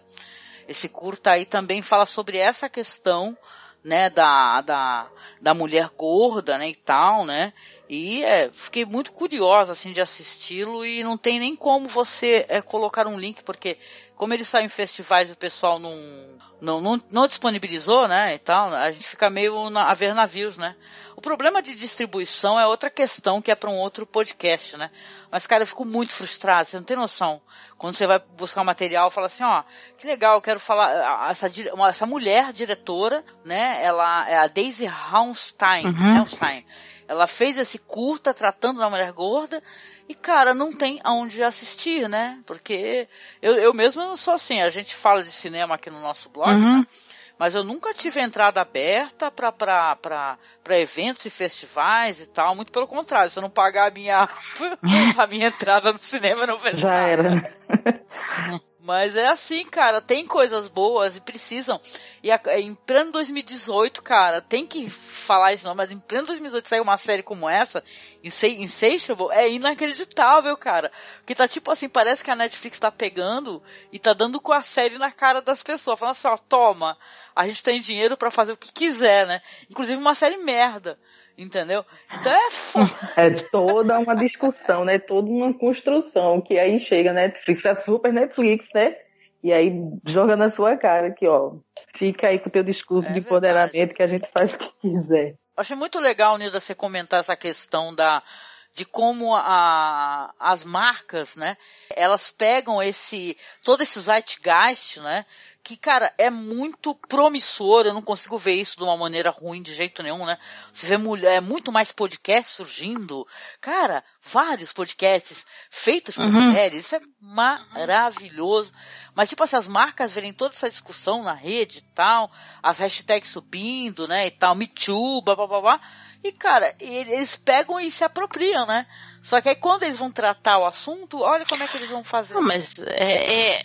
Esse curta aí também fala sobre essa questão, né, da, da, da mulher gorda, né, e tal, né? E é, fiquei muito curiosa, assim, de assisti-lo e não tem nem como você é, colocar um link, porque como ele saiu em festivais e o pessoal não, não, não, não, disponibilizou, né, e tal, a gente fica meio na, a ver navios, né. O problema de distribuição é outra questão que é para um outro podcast, né. Mas, cara, eu fico muito frustrado, você não tem noção. Quando você vai buscar um material, fala assim, ó, que legal, eu quero falar, essa, essa mulher diretora, né, ela é a Daisy Haunstein, uhum. ela fez esse curta tratando da mulher gorda, e, cara, não tem aonde assistir, né? Porque eu, eu mesmo não sou assim. A gente fala de cinema aqui no nosso blog, uhum. né? mas eu nunca tive entrada aberta para eventos e festivais e tal. Muito pelo contrário, se eu não pagar a minha, a minha entrada no cinema, eu não vejo Já nada. era. Mas é assim, cara, tem coisas boas e precisam. E em pleno 2018, cara, tem que falar isso não, mas em pleno 2018 sair uma série como essa, Insatiable, é inacreditável, cara. Que tá tipo assim, parece que a Netflix tá pegando e tá dando com a série na cara das pessoas. Falando assim, ó, toma, a gente tem dinheiro para fazer o que quiser, né? Inclusive uma série merda. Entendeu? Então é foda. É toda uma discussão, né? Toda uma construção que aí chega Netflix, a super Netflix, né? E aí joga na sua cara que, ó, fica aí com o teu discurso é de empoderamento que a gente faz o que quiser. Achei muito legal, Nilda, você comentar essa questão da, de como a, as marcas, né, elas pegam esse, todo esse zeitgeist, né, que, cara, é muito promissor, eu não consigo ver isso de uma maneira ruim de jeito nenhum, né? Você vê mulher, é muito mais podcasts surgindo. Cara, vários podcasts feitos por uhum. mulheres, isso é maravilhoso. Mas, tipo assim, as marcas verem toda essa discussão na rede e tal, as hashtags subindo, né, e tal, Me Too, blá, blá, blá. E, cara, eles pegam e se apropriam, né? Só que aí quando eles vão tratar o assunto, olha como é que eles vão fazer. Não, mas é, é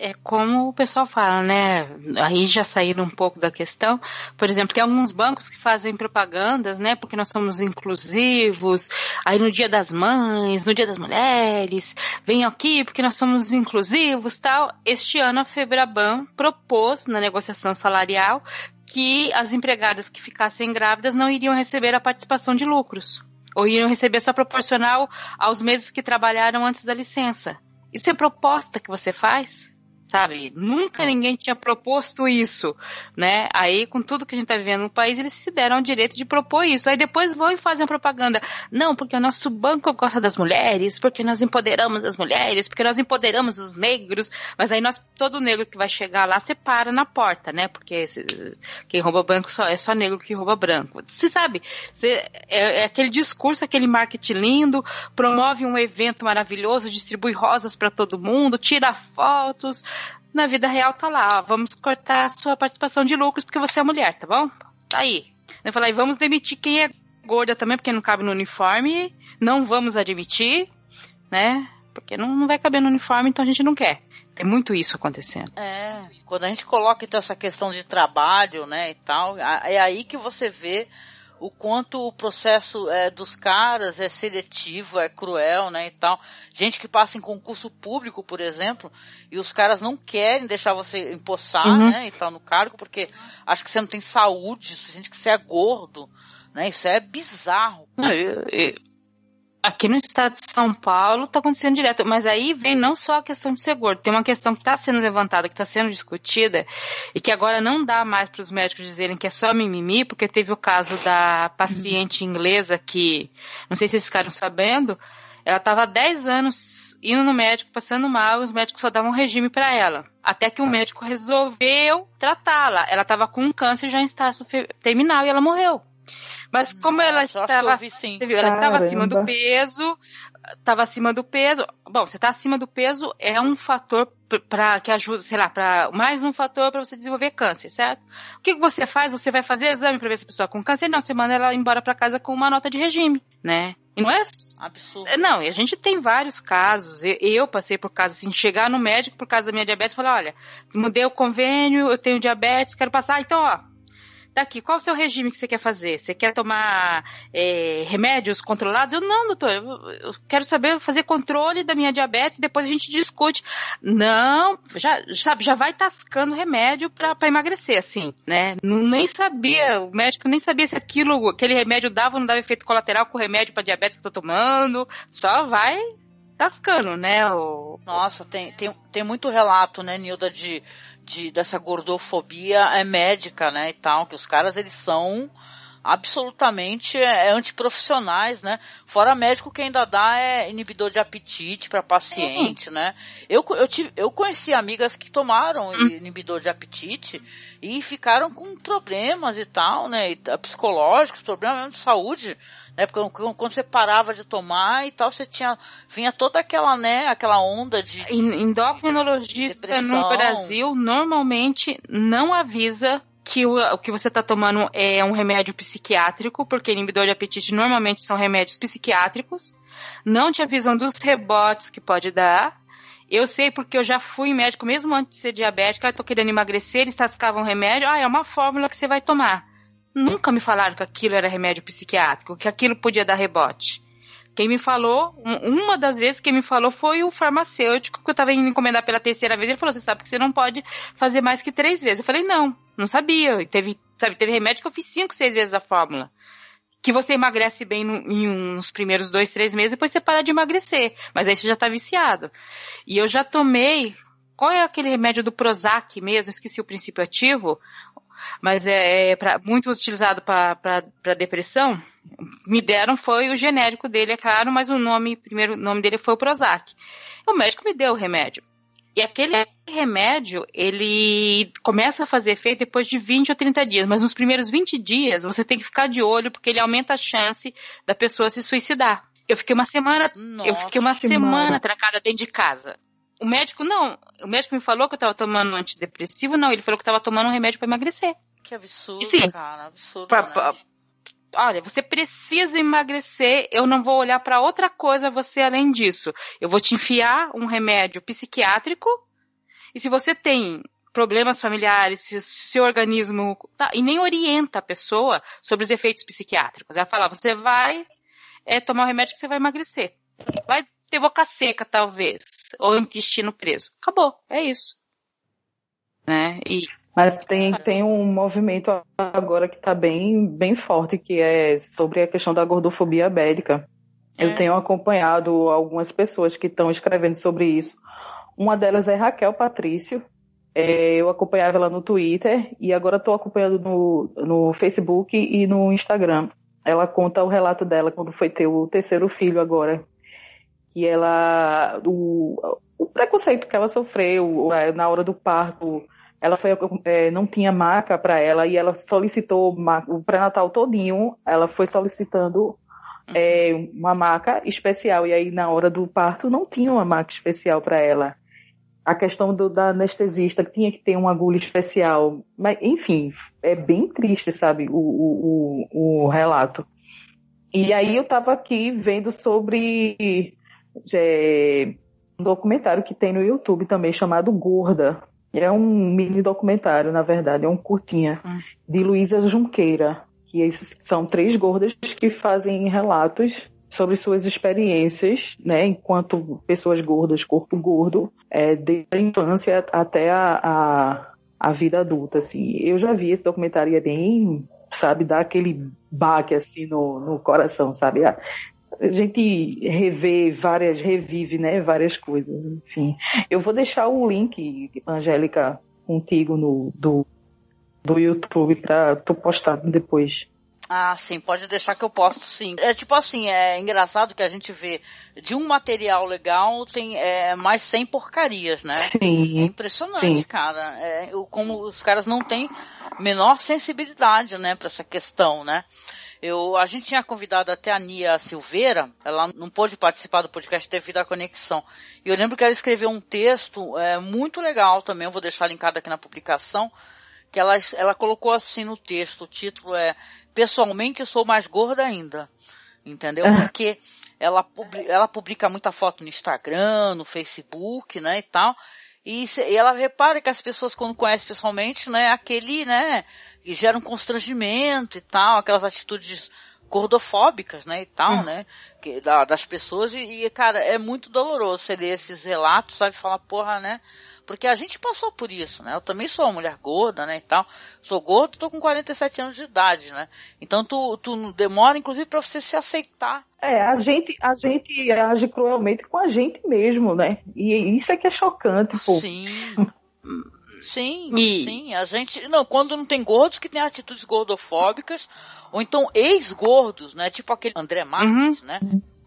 é como o pessoal fala, né? Aí já saíram um pouco da questão. Por exemplo, tem alguns bancos que fazem propagandas, né? Porque nós somos inclusivos. Aí no Dia das Mães, no Dia das Mulheres, vem aqui porque nós somos inclusivos, tal. Este ano a Febraban propôs na negociação salarial que as empregadas que ficassem grávidas não iriam receber a participação de lucros. Ou iriam receber só proporcional aos meses que trabalharam antes da licença. Isso é proposta que você faz? Sabe? Nunca ninguém tinha proposto isso, né? Aí, com tudo que a gente tá vivendo no país, eles se deram o direito de propor isso. Aí depois vão e fazem a propaganda. Não, porque o nosso banco gosta das mulheres, porque nós empoderamos as mulheres, porque nós empoderamos os negros. Mas aí nós, todo negro que vai chegar lá, separa na porta, né? Porque quem rouba banco só, é só negro que rouba branco. Você sabe, você, é, é aquele discurso, aquele marketing lindo, promove um evento maravilhoso, distribui rosas para todo mundo, tira fotos, na vida real tá lá, ó, vamos cortar a sua participação de lucros porque você é mulher, tá bom? Tá aí. Eu falei, vamos demitir quem é gorda também, porque não cabe no uniforme, não vamos admitir, né? Porque não, não vai caber no uniforme, então a gente não quer. Tem muito isso acontecendo. É, quando a gente coloca então essa questão de trabalho, né, e tal, é aí que você vê o quanto o processo é, dos caras é seletivo, é cruel, né, e tal. Gente que passa em concurso público, por exemplo, e os caras não querem deixar você empossar, uhum. né, e tal, no cargo, porque acho que você não tem saúde, gente que você é gordo, né, isso é bizarro. Não, eu, eu, Aqui no estado de São Paulo está acontecendo direto, mas aí vem não só a questão de ser gordo, tem uma questão que está sendo levantada, que está sendo discutida, e que agora não dá mais para os médicos dizerem que é só mimimi, porque teve o caso da paciente inglesa que, não sei se vocês ficaram sabendo, ela estava há 10 anos indo no médico, passando mal, e os médicos só davam um regime para ela. Até que o um médico resolveu tratá-la. Ela estava com um câncer já em estágio terminal e ela morreu. Mas como ela Nossa, estava, eu vi, sim. você viu, ela estava acima do peso, estava acima do peso. Bom, você está acima do peso é um fator para que ajuda, sei lá, para mais um fator para você desenvolver câncer, certo? O que que você faz? Você vai fazer exame para ver se a pessoa é com câncer? Não, você manda ela embora para casa com uma nota de regime, né? E não é Absurdo. não, e a gente tem vários casos. Eu, eu passei por casos assim, chegar no médico por causa da minha diabetes e falar, olha, mudei o convênio, eu tenho diabetes, quero passar, então, ó, daqui, qual o seu regime que você quer fazer? Você quer tomar é, remédios controlados? Eu, não, doutor, eu, quero saber fazer controle da minha diabetes, depois a gente discute. Não, já, sabe, já vai tascando remédio pra emagrecer, assim, né? Nem sabia, o médico nem sabia se aquilo, aquele remédio dava ou não dava efeito colateral com o remédio pra diabetes que eu tô tomando, só vai tascando, né? O, Nossa, tem, tem, tem muito relato, né, Nilda, de, de, dessa gordofobia é médica, né, e tal, que os caras, eles são absolutamente é, antiprofissionais, né? Fora médico que ainda dá é inibidor de apetite para paciente, né? Eu, eu, tive, eu conheci amigas que tomaram inibidor de apetite e ficaram com problemas e tal, né? E, tá, psicológicos, problemas mesmo de saúde, né? Porque quando você parava de tomar e tal, você tinha vinha toda aquela, né? Aquela onda de en- endocrinologista Depressão. no Brasil normalmente não avisa que o, o que você está tomando é um remédio psiquiátrico, porque inibidor de apetite normalmente são remédios psiquiátricos. Não te avisam dos rebotes que pode dar. Eu sei porque eu já fui médico, mesmo antes de ser diabética, eu tô querendo emagrecer, eles tascavam remédio, ah, é uma fórmula que você vai tomar. Nunca me falaram que aquilo era remédio psiquiátrico, que aquilo podia dar rebote. Quem me falou, um- uma das vezes que me falou foi o farmacêutico que eu estava indo encomendar pela terceira vez. Ele falou: Você sabe que você não pode fazer mais que três vezes. Eu falei: Não, não sabia. E teve, sabe, teve remédio que eu fiz cinco, seis vezes a fórmula. Que você emagrece bem no, em uns primeiros dois, três meses, depois você para de emagrecer. Mas aí você já tá viciado. E eu já tomei. Qual é aquele remédio do Prozac mesmo? Esqueci o princípio ativo. Mas é, é pra- muito utilizado para depressão me deram foi o genérico dele, é claro, mas o nome, primeiro nome dele foi o Prozac. O médico me deu o remédio. E aquele remédio, ele começa a fazer efeito depois de 20 ou 30 dias, mas nos primeiros 20 dias você tem que ficar de olho porque ele aumenta a chance da pessoa se suicidar. Eu fiquei uma semana, eu fiquei uma semana mara. trancada dentro de casa. O médico não, o médico me falou que eu estava tomando um antidepressivo, não, ele falou que eu estava tomando um remédio para emagrecer. Que absurdo, Sim. cara, absurdo. Pra- né? pra- olha, você precisa emagrecer, eu não vou olhar para outra coisa você além disso. Eu vou te enfiar um remédio psiquiátrico e se você tem problemas familiares, se o seu organismo tá, e nem orienta a pessoa sobre os efeitos psiquiátricos. Ela fala, você vai é, tomar o remédio que você vai emagrecer. Vai ter boca seca, talvez, ou intestino preso. Acabou, é isso. Né? E Mas tem, tem um movimento agora que está bem, bem forte, que é sobre a questão da gordofobia bélica. Eu É. tenho acompanhado algumas pessoas que estão escrevendo sobre isso. Uma delas é Raquel Patrício. É, eu acompanhava ela no Twitter e agora estou acompanhando no, no Facebook e no Instagram. Ela conta o relato dela quando foi ter o terceiro filho agora. Que ela. O, o preconceito que ela sofreu eh, na hora do parto ela foi é, não tinha maca para ela e ela solicitou o pré-natal todinho ela foi solicitando é, uma maca especial. E aí na hora do parto não tinha uma maca especial para ela. A questão do, da anestesista que tinha que ter uma agulha especial. Mas enfim é bem triste sabe o, o, o, o relato. E aí eu estava aqui vendo sobre é, um documentário que tem no YouTube também chamado Gorda é um mini documentário, na verdade, é um curtinha, Hum. de Luísa Junqueira, que são três gordas que fazem relatos sobre suas experiências, né, enquanto pessoas gordas, corpo gordo, é, desde a infância até a, a, a vida adulta, assim. Eu já vi esse documentário e é bem, sabe, dá aquele baque, assim, no, no coração, sabe? Ah, a gente revê várias, revive, né, várias coisas, enfim. Eu vou deixar o link, Angélica, contigo no do, do YouTube para tu postar depois. Ah, sim, pode deixar que eu posto, sim. É tipo assim, é engraçado que a gente vê de um material legal tem é, mais 100 porcarias, né? Sim. É impressionante, sim. cara. É, como os caras não têm menor sensibilidade, né, para essa questão, né? Eu, a gente tinha convidado até a Nia Silveira, ela não pôde participar do podcast devido à conexão. E eu lembro que ela escreveu um texto é, muito legal também, eu vou deixar linkado aqui na publicação, que ela, ela colocou assim no texto, o título é Pessoalmente sou mais gorda ainda. Entendeu? Porque ela, ela publica muita foto no Instagram, no Facebook, né, e tal. E, e ela repara que as pessoas quando conhecem pessoalmente, né, aquele, né, que gera um constrangimento e tal, aquelas atitudes gordofóbicas, né, e tal, hum. né, que, da, das pessoas e, e, cara, é muito doloroso você ler esses relatos, sabe, falar, porra, né, porque a gente passou por isso, né, eu também sou uma mulher gorda, né, e tal, sou gordo, tô com 47 anos de idade, né, então tu, tu demora, inclusive, para você se aceitar. É, a gente, a gente age cruelmente com a gente mesmo, né, e isso é que é chocante, pô. Sim. Sim, e... sim. A gente. Não, quando não tem gordos que têm atitudes gordofóbicas, ou então ex-gordos, né? Tipo aquele André Marques, uhum. né?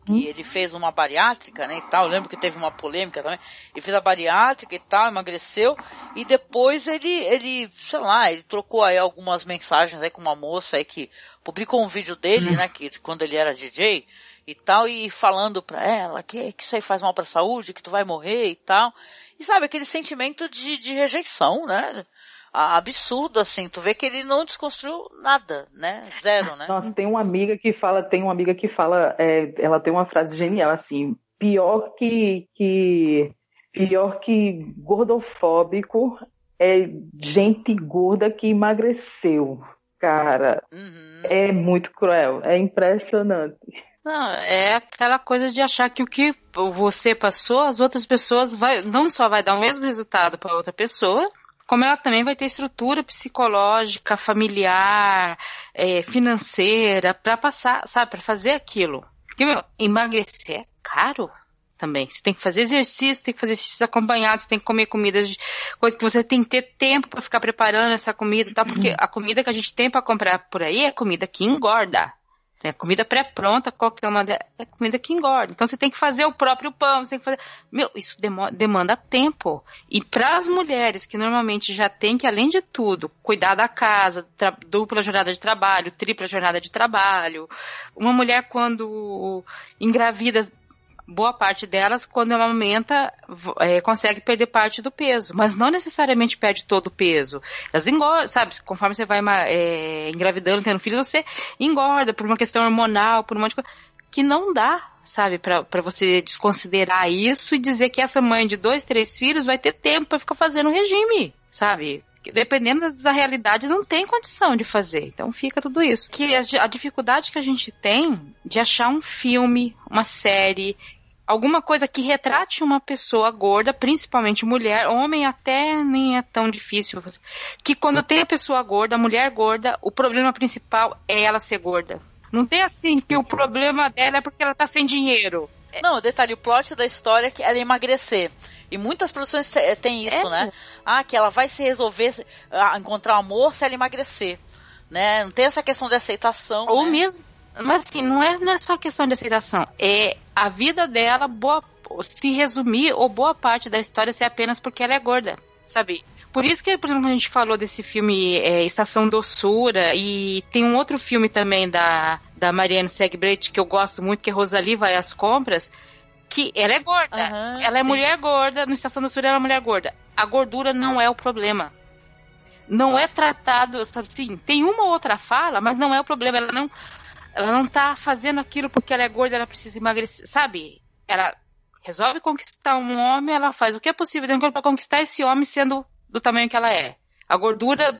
Que ele fez uma bariátrica, né? E tal. Eu lembro que teve uma polêmica também. Ele fez a bariátrica e tal, emagreceu. E depois ele, ele, sei lá, ele trocou aí algumas mensagens aí com uma moça aí que publicou um vídeo dele, uhum. né? Que quando ele era DJ e tal, e falando pra ela que, que isso aí faz mal pra saúde, que tu vai morrer e tal. E sabe, aquele sentimento de, de rejeição, né? absurdo, assim, tu vê que ele não desconstruiu nada, né? Zero, né? Nossa, tem uma amiga que fala, tem uma amiga que fala, é, ela tem uma frase genial, assim, pior que, que pior que gordofóbico é gente gorda que emagreceu. Cara, uhum. é muito cruel, é impressionante. Não, é aquela coisa de achar que o que você passou, as outras pessoas vai, não só vai dar o mesmo resultado para outra pessoa, como ela também vai ter estrutura psicológica, familiar, é, financeira para passar, sabe, para fazer aquilo. Porque meu, emagrecer é caro também. Você tem que fazer exercício, tem que fazer exercício acompanhado, você tem que comer comidas, coisa que você tem que ter tempo para ficar preparando essa comida, tá? Porque a comida que a gente tem para comprar por aí é comida que engorda. É comida pré-pronta, qualquer uma delas, é comida que engorda. Então você tem que fazer o próprio pão, você tem que fazer. Meu, isso demanda tempo. E para as mulheres que normalmente já têm que, além de tudo, cuidar da casa, dupla jornada de trabalho, tripla jornada de trabalho, uma mulher quando engravida boa parte delas, quando amamenta, é, consegue perder parte do peso, mas não necessariamente perde todo o peso. Elas engordam, sabe? Conforme você vai é, engravidando, tendo filhos, você engorda por uma questão hormonal, por um monte de coisa, que não dá, sabe, para você desconsiderar isso e dizer que essa mãe de dois, três filhos vai ter tempo para ficar fazendo regime, sabe? dependendo da realidade, não tem condição de fazer. Então fica tudo isso. Que a, a, dificuldade que a gente tem de achar um filme, uma série alguma coisa que retrate uma pessoa gorda, principalmente mulher, homem até nem é tão difícil. Que quando tem a pessoa gorda, a mulher gorda, o problema principal é ela ser gorda. Não tem assim que o problema dela é porque ela tá sem dinheiro. Não, o detalhe, o plot da história é que ela emagrecer. E muitas produções têm isso, é. né? Ah, que ela vai se resolver, encontrar amor se ela emagrecer. Né? Não tem essa questão de aceitação. Ou né? mesmo mas assim, não é, não é só questão de aceitação. É a vida dela, boa, se resumir, ou boa parte da história ser apenas porque ela é gorda, sabe? Por isso que, por exemplo, a gente falou desse filme é, Estação Doçura, e tem um outro filme também da, da Marianne Segbrecht que eu gosto muito, que é Rosalie vai às compras, que ela é gorda. Uhum, ela é sim. mulher gorda, no Estação Doçura ela é mulher gorda. A gordura não é o problema. Não é tratado, sabe assim, tem uma ou outra fala, mas não é o problema. Ela não ela não tá fazendo aquilo porque ela é gorda, ela precisa emagrecer, sabe? Ela resolve conquistar um homem, ela faz o que é possível dentro para conquistar esse homem sendo do tamanho que ela é. A gordura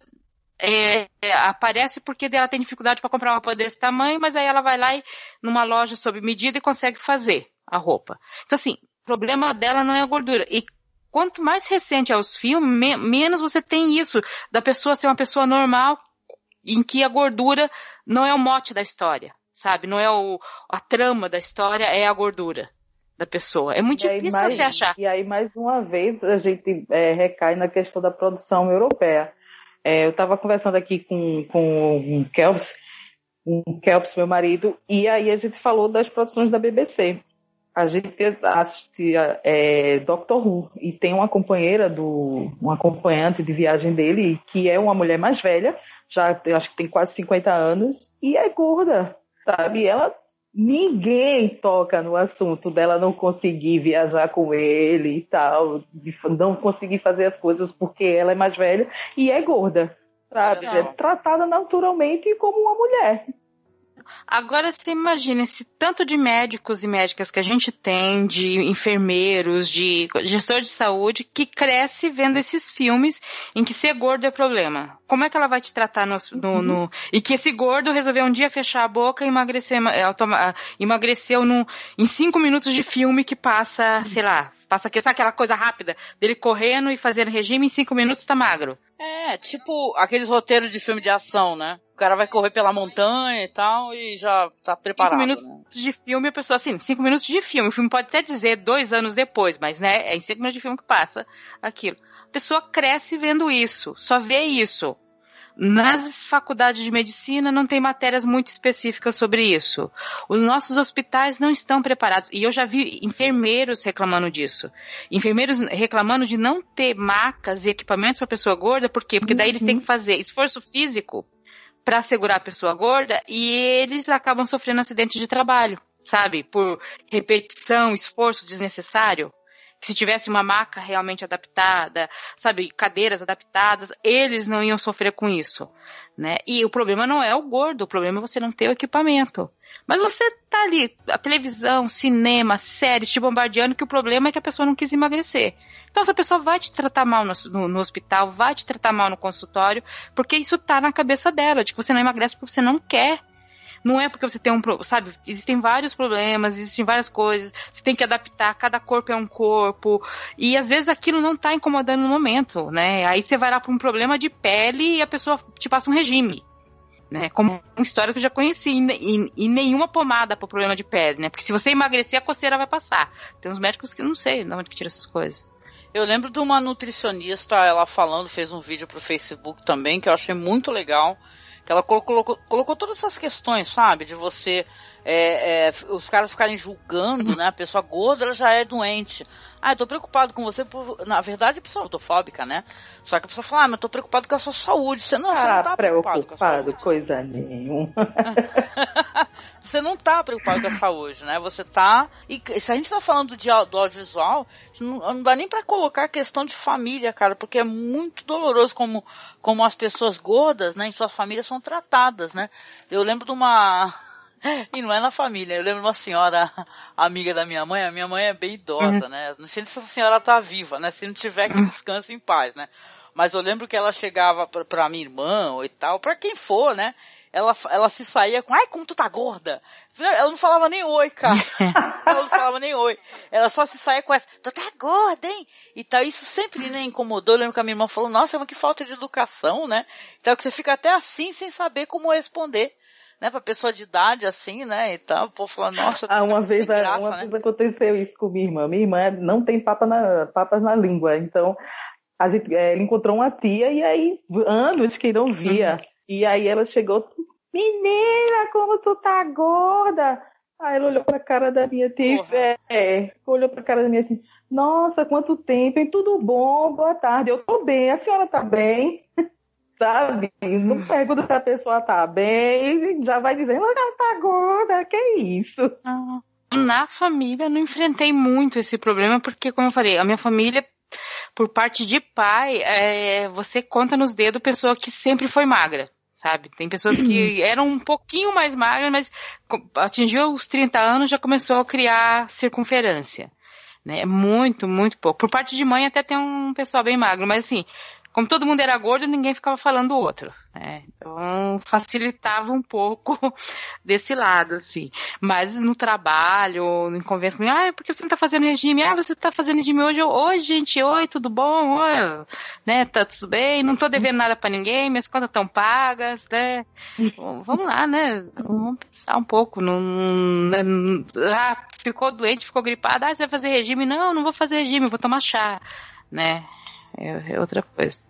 é, é, aparece porque ela tem dificuldade para comprar uma roupa desse tamanho, mas aí ela vai lá e numa loja sob medida e consegue fazer a roupa. Então assim, o problema dela não é a gordura. E quanto mais recente é os filmes, me menos você tem isso da pessoa ser uma pessoa normal em que a gordura não é o mote da história, sabe? Não é o, a trama da história, é a gordura da pessoa. É muito E difícil mais, você achar. e aí, mais uma vez, a gente é, recai na questão da produção europeia. É, eu estava conversando aqui com, com o Kelps, o Kelps, meu marido, e aí a gente falou das produções da BBC. A gente assistia é, Doctor Who e tem uma companheira do, uma acompanhante de viagem dele que é uma mulher mais velha, já acho que tem quase 50 anos e é gorda, sabe? Ela ninguém toca no assunto dela não conseguir viajar com ele e tal, não conseguir fazer as coisas porque ela é mais velha e é gorda, sabe? Não. É tratada naturalmente como uma mulher. Agora você imagina esse tanto de médicos e médicas que a gente tem, de enfermeiros, de gestor de saúde, que cresce vendo esses filmes em que ser gordo é problema. Como é que ela vai te tratar no, no- no- E que esse gordo resolveu um dia fechar a boca e emagrecer, é, automa- emagreceu no, em cinco minutos de filme que passa, sei lá, passa aqui- sabe aquela coisa rápida dele correndo e fazendo regime em cinco minutos tá magro. É, tipo aqueles roteiros de filme de ação, né? O cara vai correr pela montanha e tal e já tá preparado. Cinco né? minutos de filme, a pessoa, assim, cinco minutos de filme. O filme pode até dizer dois anos depois, mas, né, é em cinco minutos de filme que passa aquilo. A pessoa cresce vendo isso, só vê isso. Nas faculdades de medicina não tem matérias muito específicas sobre isso. Os nossos hospitais não estão preparados. E eu já vi enfermeiros reclamando disso. Enfermeiros reclamando de não ter macas e equipamentos para pessoa gorda, por quê? Porque daí eles têm que fazer esforço físico para segurar a pessoa gorda e eles acabam sofrendo acidente de trabalho, sabe? Por repetição, esforço desnecessário. Se tivesse uma maca realmente adaptada, sabe, cadeiras adaptadas, eles não iam sofrer com isso, né? E o problema não é o gordo, o problema é você não ter o equipamento. Mas você tá ali, a televisão, cinema, séries te bombardeando que o problema é que a pessoa não quis emagrecer. Então essa pessoa vai te tratar mal no, no- no hospital, vai te tratar mal no consultório, porque isso tá na cabeça dela, de que você não emagrece porque você não quer. Não é porque você tem um, sabe, existem vários problemas, existem várias coisas, você tem que adaptar, cada corpo é um corpo, e às vezes aquilo não tá incomodando no momento, né? Aí você vai lá para um problema de pele e a pessoa te passa um regime. Né, como uma história que eu já conheci, e, e- nenhuma pomada para o problema de pele, né? Porque se você emagrecer, a coceira vai passar. Tem uns médicos que não sei de onde que tira essas coisas. Eu lembro de uma nutricionista, ela falando, fez um vídeo pro Facebook também, que eu achei muito legal. Que ela colo- colocou, colocou todas essas questões, sabe? De você. É, é, os caras ficarem julgando, né? A pessoa gorda ela já é doente. Ah, eu tô preocupado com você por. Na verdade, a pessoa é autofóbica, né? Só que a pessoa fala, ah, mas eu tô preocupado com a sua saúde. Você não, você não Ah, tá preocupado com a preocupado, saúde. coisa nenhuma. você não tá preocupado com a saúde, né? Você tá. E se a gente tá falando de, do audiovisual, não, não dá nem pra colocar a questão de família, cara, porque é muito doloroso como, como as pessoas gordas, né, em suas famílias são tratadas, né? Eu lembro de uma. E não é na família, eu lembro de uma senhora amiga da minha mãe, a minha mãe é bem idosa, né? Não sei se essa senhora tá viva, né? Se não tiver, que descanse em paz, né? Mas eu lembro que ela chegava pra, pra minha irmã ou e tal, pra quem for, né? Ela, ela se saía com, ai, como tu tá gorda. Ela não falava nem oi, cara. ela não falava nem oi. Ela só se saía com essa, tu tá gorda, hein? E tal, isso sempre né, incomodou. Eu lembro que a minha irmã falou, nossa, mas que falta de educação, né? Então que você fica até assim, sem saber como responder. Né, pra pessoa de idade assim, né, e tal, o povo falando, nossa, Ah, uma vez, graça, uma né? vez aconteceu isso com minha irmã. Minha irmã não tem papa na, papas na língua, então a gente, eh, ela encontrou uma tia e aí anos que não via. E aí ela chegou, menina, como tu tá gorda? Aí ela olhou pra cara da minha tia, Porra. é, é, olhou pra cara da minha tia, nossa, quanto tempo, hein? Tudo bom? Boa tarde, eu tô bem, a senhora tá bem? Sabe? Não pergunta se a pessoa tá bem, já vai dizendo, ela tá gorda, que isso? Na família não enfrentei muito esse problema, porque, como eu falei, a minha família, por parte de pai, é, você conta nos dedos pessoa que sempre foi magra. Sabe? Tem pessoas que eram um pouquinho mais magras, mas atingiu os 30 anos já começou a criar circunferência. Né? Muito, muito pouco. Por parte de mãe até tem um pessoal bem magro, mas assim, como todo mundo era gordo, ninguém ficava falando do outro. Né? Então facilitava um pouco desse lado, assim. Mas no trabalho, em conversa comigo, ah, por que você não tá fazendo regime? Ah, você tá fazendo regime hoje? Oi, gente, oi, tudo bom? Oi, né, tá tudo bem? Não tô devendo nada para ninguém, minhas contas estão pagas, né? Vamos lá, né? Vamos pensar um pouco. Não, não, ah, ficou doente, ficou gripado, ah, você vai fazer regime? Não, não vou fazer regime, vou tomar chá, né? É, é outra coisa.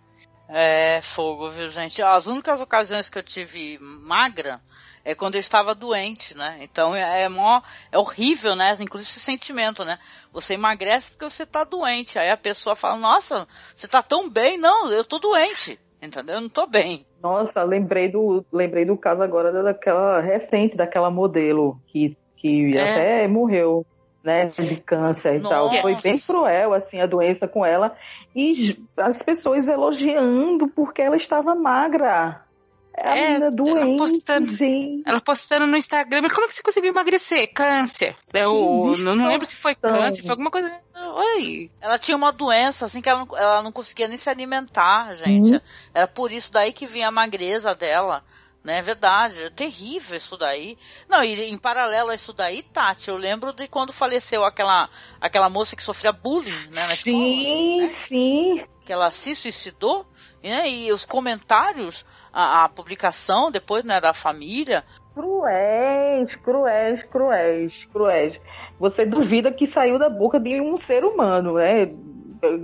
É fogo, viu, gente? As únicas ocasiões que eu tive magra é quando eu estava doente, né? Então é, é, mó, é horrível, né? Inclusive esse sentimento, né? Você emagrece porque você está doente. Aí a pessoa fala, nossa, você está tão bem. Não, eu tô doente. Entendeu? Eu não tô bem. Nossa, lembrei do, lembrei do caso agora daquela recente, daquela modelo que, que é. até morreu né, de câncer e Nossa. tal. Foi bem cruel, assim, a doença com ela. E as pessoas elogiando porque ela estava magra. É a é, menina doente, ela postando, gente. ela postando no Instagram, como que você conseguiu emagrecer? Câncer. Eu não, não lembro se foi câncer, foi alguma coisa. Oi. Ela tinha uma doença, assim, que ela não, ela não conseguia nem se alimentar, gente. Hum. Era por isso daí que vinha a magreza dela. Né, é verdade, é terrível isso daí. Não, e em paralelo a isso daí, Tati, eu lembro de quando faleceu aquela, aquela moça que sofria bullying, né, na sim, escola. Né? Sim, Que ela se suicidou, né, e os comentários, a, a publicação depois, né, da família. Cruéis, cruéis, cruéis, cruéis. Você duvida que saiu da boca de um ser humano, né?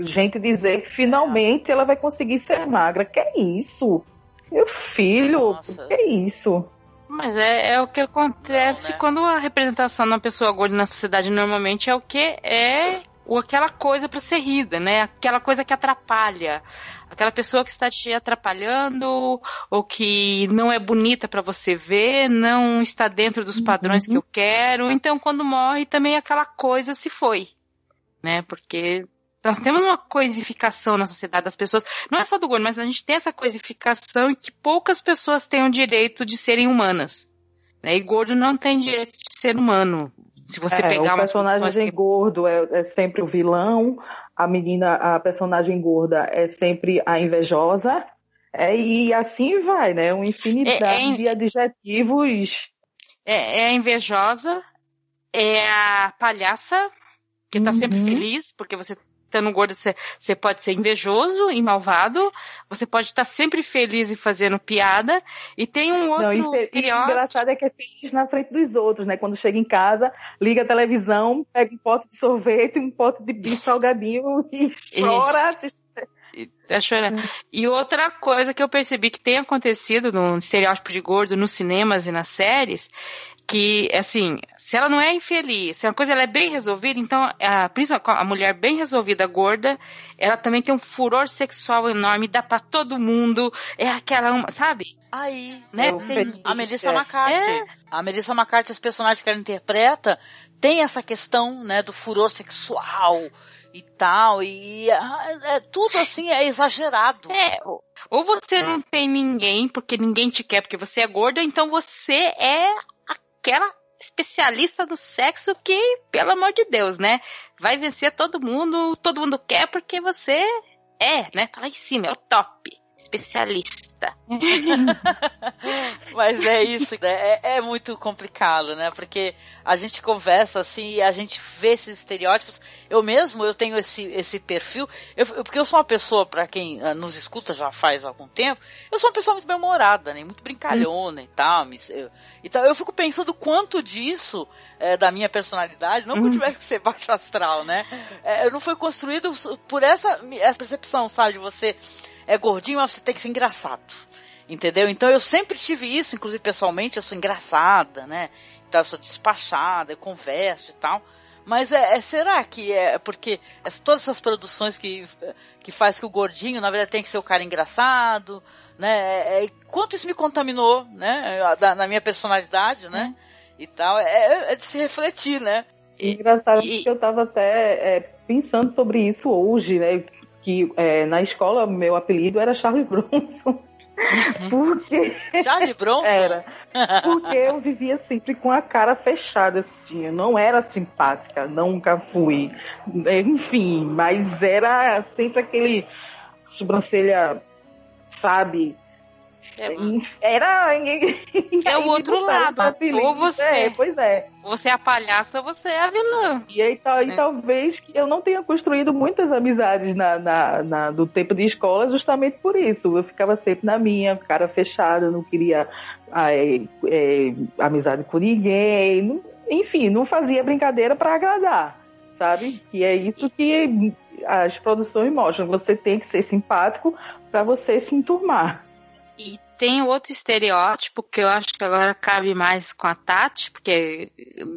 Gente dizer que finalmente ela vai conseguir ser magra. Que é isso? Meu filho, Nossa. que é isso? Mas é, é o que acontece Não, né? quando a representação de uma pessoa gorda na sociedade normalmente é o que é ou aquela coisa para ser rida, né? Aquela coisa que atrapalha, aquela pessoa que está te atrapalhando ou que não é bonita para você ver, não está dentro dos padrões uhum. que eu quero. Então, quando morre, também aquela coisa se foi, né? Porque nós temos uma coisificação na sociedade das pessoas. Não é só do gordo, mas a gente tem essa coisificação e que poucas pessoas têm o direito de serem humanas. Né? E gordo não tem direito de ser humano. Se você é, pegar o personagem que... gordo é, é, sempre o vilão, a menina, a personagem gorda é sempre a invejosa, é, e assim vai, né? Uma infinidade é, é de adjetivos. É, é a invejosa, é a palhaça, que tá uhum. sempre feliz, porque você estando gordo, você, você pode ser invejoso e malvado, você pode estar sempre feliz e fazendo piada, e tem um outro Não, isso, é, estereótipo... engraçado é que é feliz na frente dos outros, né? Quando chega em casa, liga a televisão, pega um pote de sorvete, um pote de bicho salgadinho e chora, e... tá chorando. E outra coisa que eu percebi que tem acontecido no estereótipo de gordo nos cinemas e nas séries que, assim, se ela não é infeliz, se a coisa ela é bem resolvida, então a, a mulher bem resolvida, gorda, ela também tem um furor sexual enorme, dá para todo mundo, é aquela, sabe? Aí, né? Tem, a Melissa McCarthy. É. A Melissa McCarthy, os personagens que ela interpreta, tem essa questão, né, do furor sexual e tal, e é, é tudo assim é exagerado. É, ou você não tem ninguém porque ninguém te quer porque você é gorda, então você é aquela especialista do sexo que, pelo amor de Deus, né? Vai vencer todo mundo, todo mundo quer porque você é, né? Tá lá em cima, é o top especialista. Mas é isso, né? é, é, muito complicado, né? Porque a gente conversa assim e a gente vê esses estereótipos. Eu mesmo, eu tenho esse, esse perfil, eu, porque eu sou uma pessoa, para quem uh, nos escuta já faz algum tempo, eu sou uma pessoa muito bem-humorada, né? Muito brincalhona hum. e tal. Eu, então eu fico pensando quanto disso é, da minha personalidade, não que eu hum. tivesse que ser baixo astral, né? É, não foi construído por essa, essa percepção, sabe? De você é gordinho, mas você tem que ser engraçado. Entendeu? Então eu sempre tive isso, inclusive pessoalmente, eu sou engraçada, né? Então eu sou despachada, eu converso e tal. Mas é, é será que é porque todas essas produções que, que faz que o gordinho, na verdade, tem que ser o cara engraçado, né? É, é quanto isso me contaminou, né? Da, na minha personalidade, né? E tal. É, é, de se refletir, né? Engraçado e, que eu estava até é, pensando sobre isso hoje, né? Que é, na escola meu apelido era Charlie Bronson. Uhum. Porque. Charlie Bronson? Era. Porque eu vivia sempre com a cara fechada, assim. Eu não era simpática, nunca fui. Enfim, mas era sempre aquele. sobrancelha, sabe? É, Era. É o outro lado. Ou você. É, pois é. Você é a palhaça ou você é a vilã. E aí tal, e É. talvez que eu não tenha construído muitas amizades na, na, na- do tempo de escola justamente por isso. Eu ficava sempre na minha, cara fechada, não queria é, amizade com ninguém. não- enfim, não fazia brincadeira para agradar, sabe? E é isso que as produções mostram. Você tem que ser simpático para você se enturmar. E tem outro estereótipo que eu acho que agora cabe mais com a Tati, porque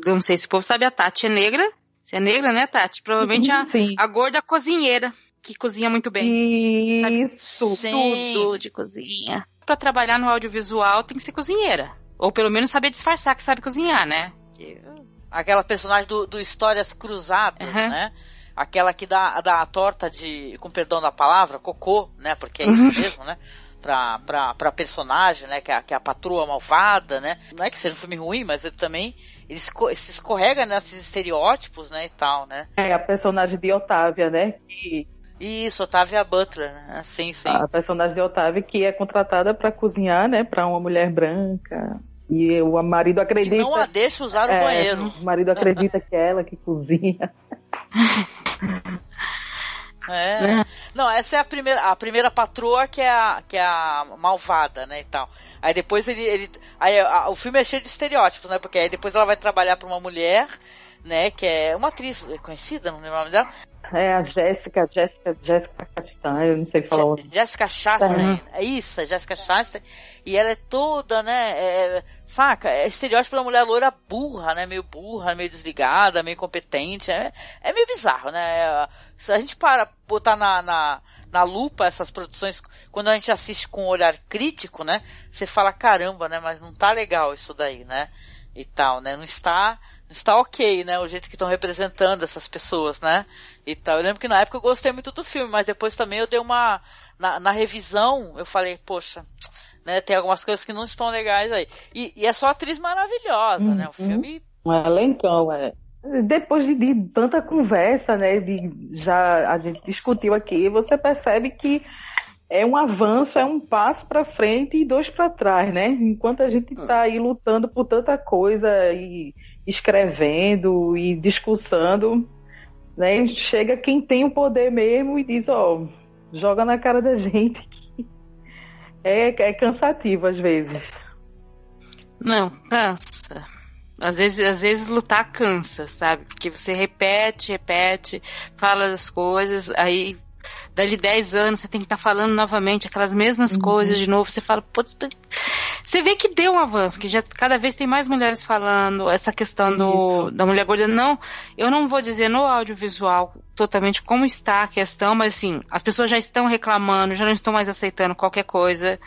eu não sei se o povo sabe, a Tati é negra. Você é negra, né, Tati? Provavelmente a, Sim. a gorda cozinheira, que cozinha muito bem. Isso. Sim. Tudo de cozinha. Pra trabalhar no audiovisual tem que ser cozinheira. Ou pelo menos saber disfarçar que sabe cozinhar, né? Aquela personagem do, do Histórias Cruzadas, Uhum. né? Aquela que dá, dá a torta de, com perdão da palavra, cocô, né? Porque é isso mesmo, né? Pra, pra, pra personagem, né? Que é, a- que é a patroa malvada, né? Não é que seja um filme ruim, mas ele também ele se escorrega nesses estereótipos, né? E tal, né? É a personagem de Otávia, né? Que Isso, Otávia Butler, né? Sim, sim. a personagem de Otávio que é contratada para cozinhar, né, para uma mulher branca. E o marido Que acredita. não a deixa usar o é, banheiro. O marido acredita que é ela que cozinha. É. Né? Não, essa é a primeira, a primeira patroa que é a, que é a malvada, né, e tal. Aí depois ele, ele aí a- o filme é cheio de estereótipos, né, porque aí depois ela vai trabalhar para uma mulher, né, que é uma atriz conhecida, não lembro o nome dela, É a Jéssica, Jéssica, Jéssica Castanha, eu não sei falar o nome. Jéssica Chastain, é isso, a Jéssica Chastain, e ela é toda, né, é, saca, é estereótipo da mulher loira burra, né, meio burra, meio desligada, meio competente, é, é meio bizarro, né, é, se a gente para botar na, na, na lupa essas produções, quando a gente assiste com um olhar crítico, né, você fala, caramba, né, mas não tá legal isso daí, né, e tal, né, não está, não está ok, né, o jeito que estão representando essas pessoas, né, e tal. Eu lembro que na época eu gostei muito do filme, mas depois também eu dei uma, na, na revisão, eu falei, poxa, né, tem algumas coisas que não estão legais aí. E, e é só atriz maravilhosa, né, o Uhum. filme, Um elencão, é. Depois de, de tanta conversa, né, de já a gente discutiu aqui, você percebe que é um avanço, é um passo para frente e dois para trás, né? Enquanto a gente está aí lutando por tanta coisa e escrevendo e discussando, né? Chega quem tem o poder mesmo e diz, ó, joga na cara da gente que é, é cansativo às vezes. Não, cansa. Às vezes, às vezes lutar cansa, sabe? Porque você repete, repete, fala das coisas, aí dali 10 anos você tem que estar falando novamente aquelas mesmas coisas de novo. Você fala, putz, você vê que deu um avanço, que já cada vez tem mais mulheres falando essa questão do, Isso. da mulher gorda. Não, eu não vou dizer no audiovisual totalmente como está a questão, mas assim, as pessoas já estão reclamando, já não estão mais aceitando qualquer coisa.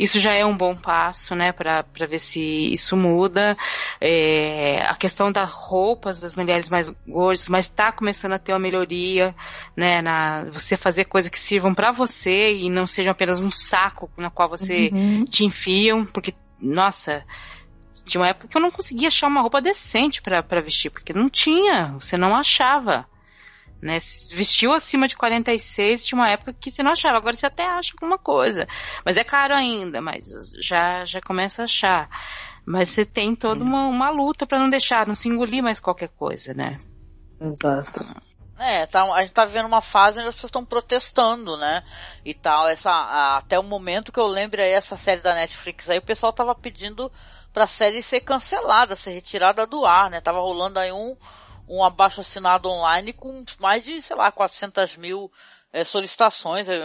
Isso já é um bom passo, né, para ver se isso muda. É, a questão das roupas das mulheres mais gordas, mas está começando a ter uma melhoria, né, na você fazer coisas que sirvam para você e não sejam apenas um saco na qual você Uhum. te enfiam, porque, nossa, tinha uma época que eu não conseguia achar uma roupa decente pra vestir, porque não tinha, você não achava. Né? Vestiu acima de 46, tinha uma época que você não achava, agora você até acha alguma coisa. Mas é caro ainda, mas já, já começa a achar. Mas você tem toda uma, uma luta pra não deixar, não se engolir mais qualquer coisa, né? Exato. É, tá, a gente tá vivendo uma fase onde as pessoas estão protestando, né? E tal. Essa, a- até o momento que eu lembro aí, essa série da Netflix aí, o pessoal tava pedindo pra série ser cancelada, ser retirada do ar, né? Tava rolando aí um, um abaixo assinado online com mais de, sei lá, 400 mil eh, solicitações, eh,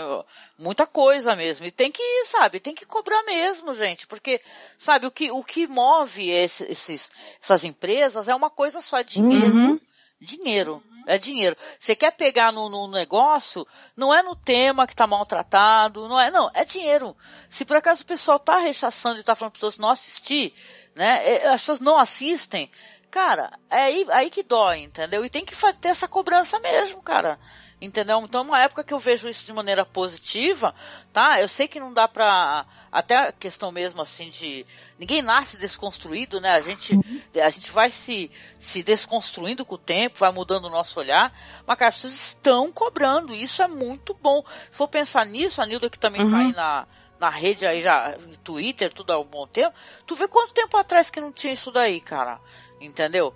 muita coisa mesmo. E tem que, sabe, tem que cobrar mesmo, gente, porque, sabe, o que, o que move esse- esses, essas empresas é uma coisa só, é dinheiro. Uhum. Dinheiro. É dinheiro. Você quer pegar no, no negócio, não é no tema que tá maltratado, não é, não, é dinheiro. Se por acaso o pessoal tá rechaçando e tá falando para pessoas não assistir, né, é, as pessoas não assistem, cara, é aí, aí que dói, entendeu? E tem que ter essa cobrança mesmo, cara. Entendeu? Então, uma época que eu vejo isso de maneira positiva, tá? Eu sei que não dá pra. Até a questão mesmo assim de. Ninguém nasce desconstruído, né? A gente, a gente vai se, se desconstruindo com o tempo, vai mudando o nosso olhar. Mas, cara, as pessoas estão cobrando. E isso é muito bom. Se for pensar nisso, a Nilda que também uhum. tá aí na, na rede aí já, Twitter, tudo há um bom tempo. Tu vê quanto tempo atrás que não tinha isso daí, cara? Entendeu?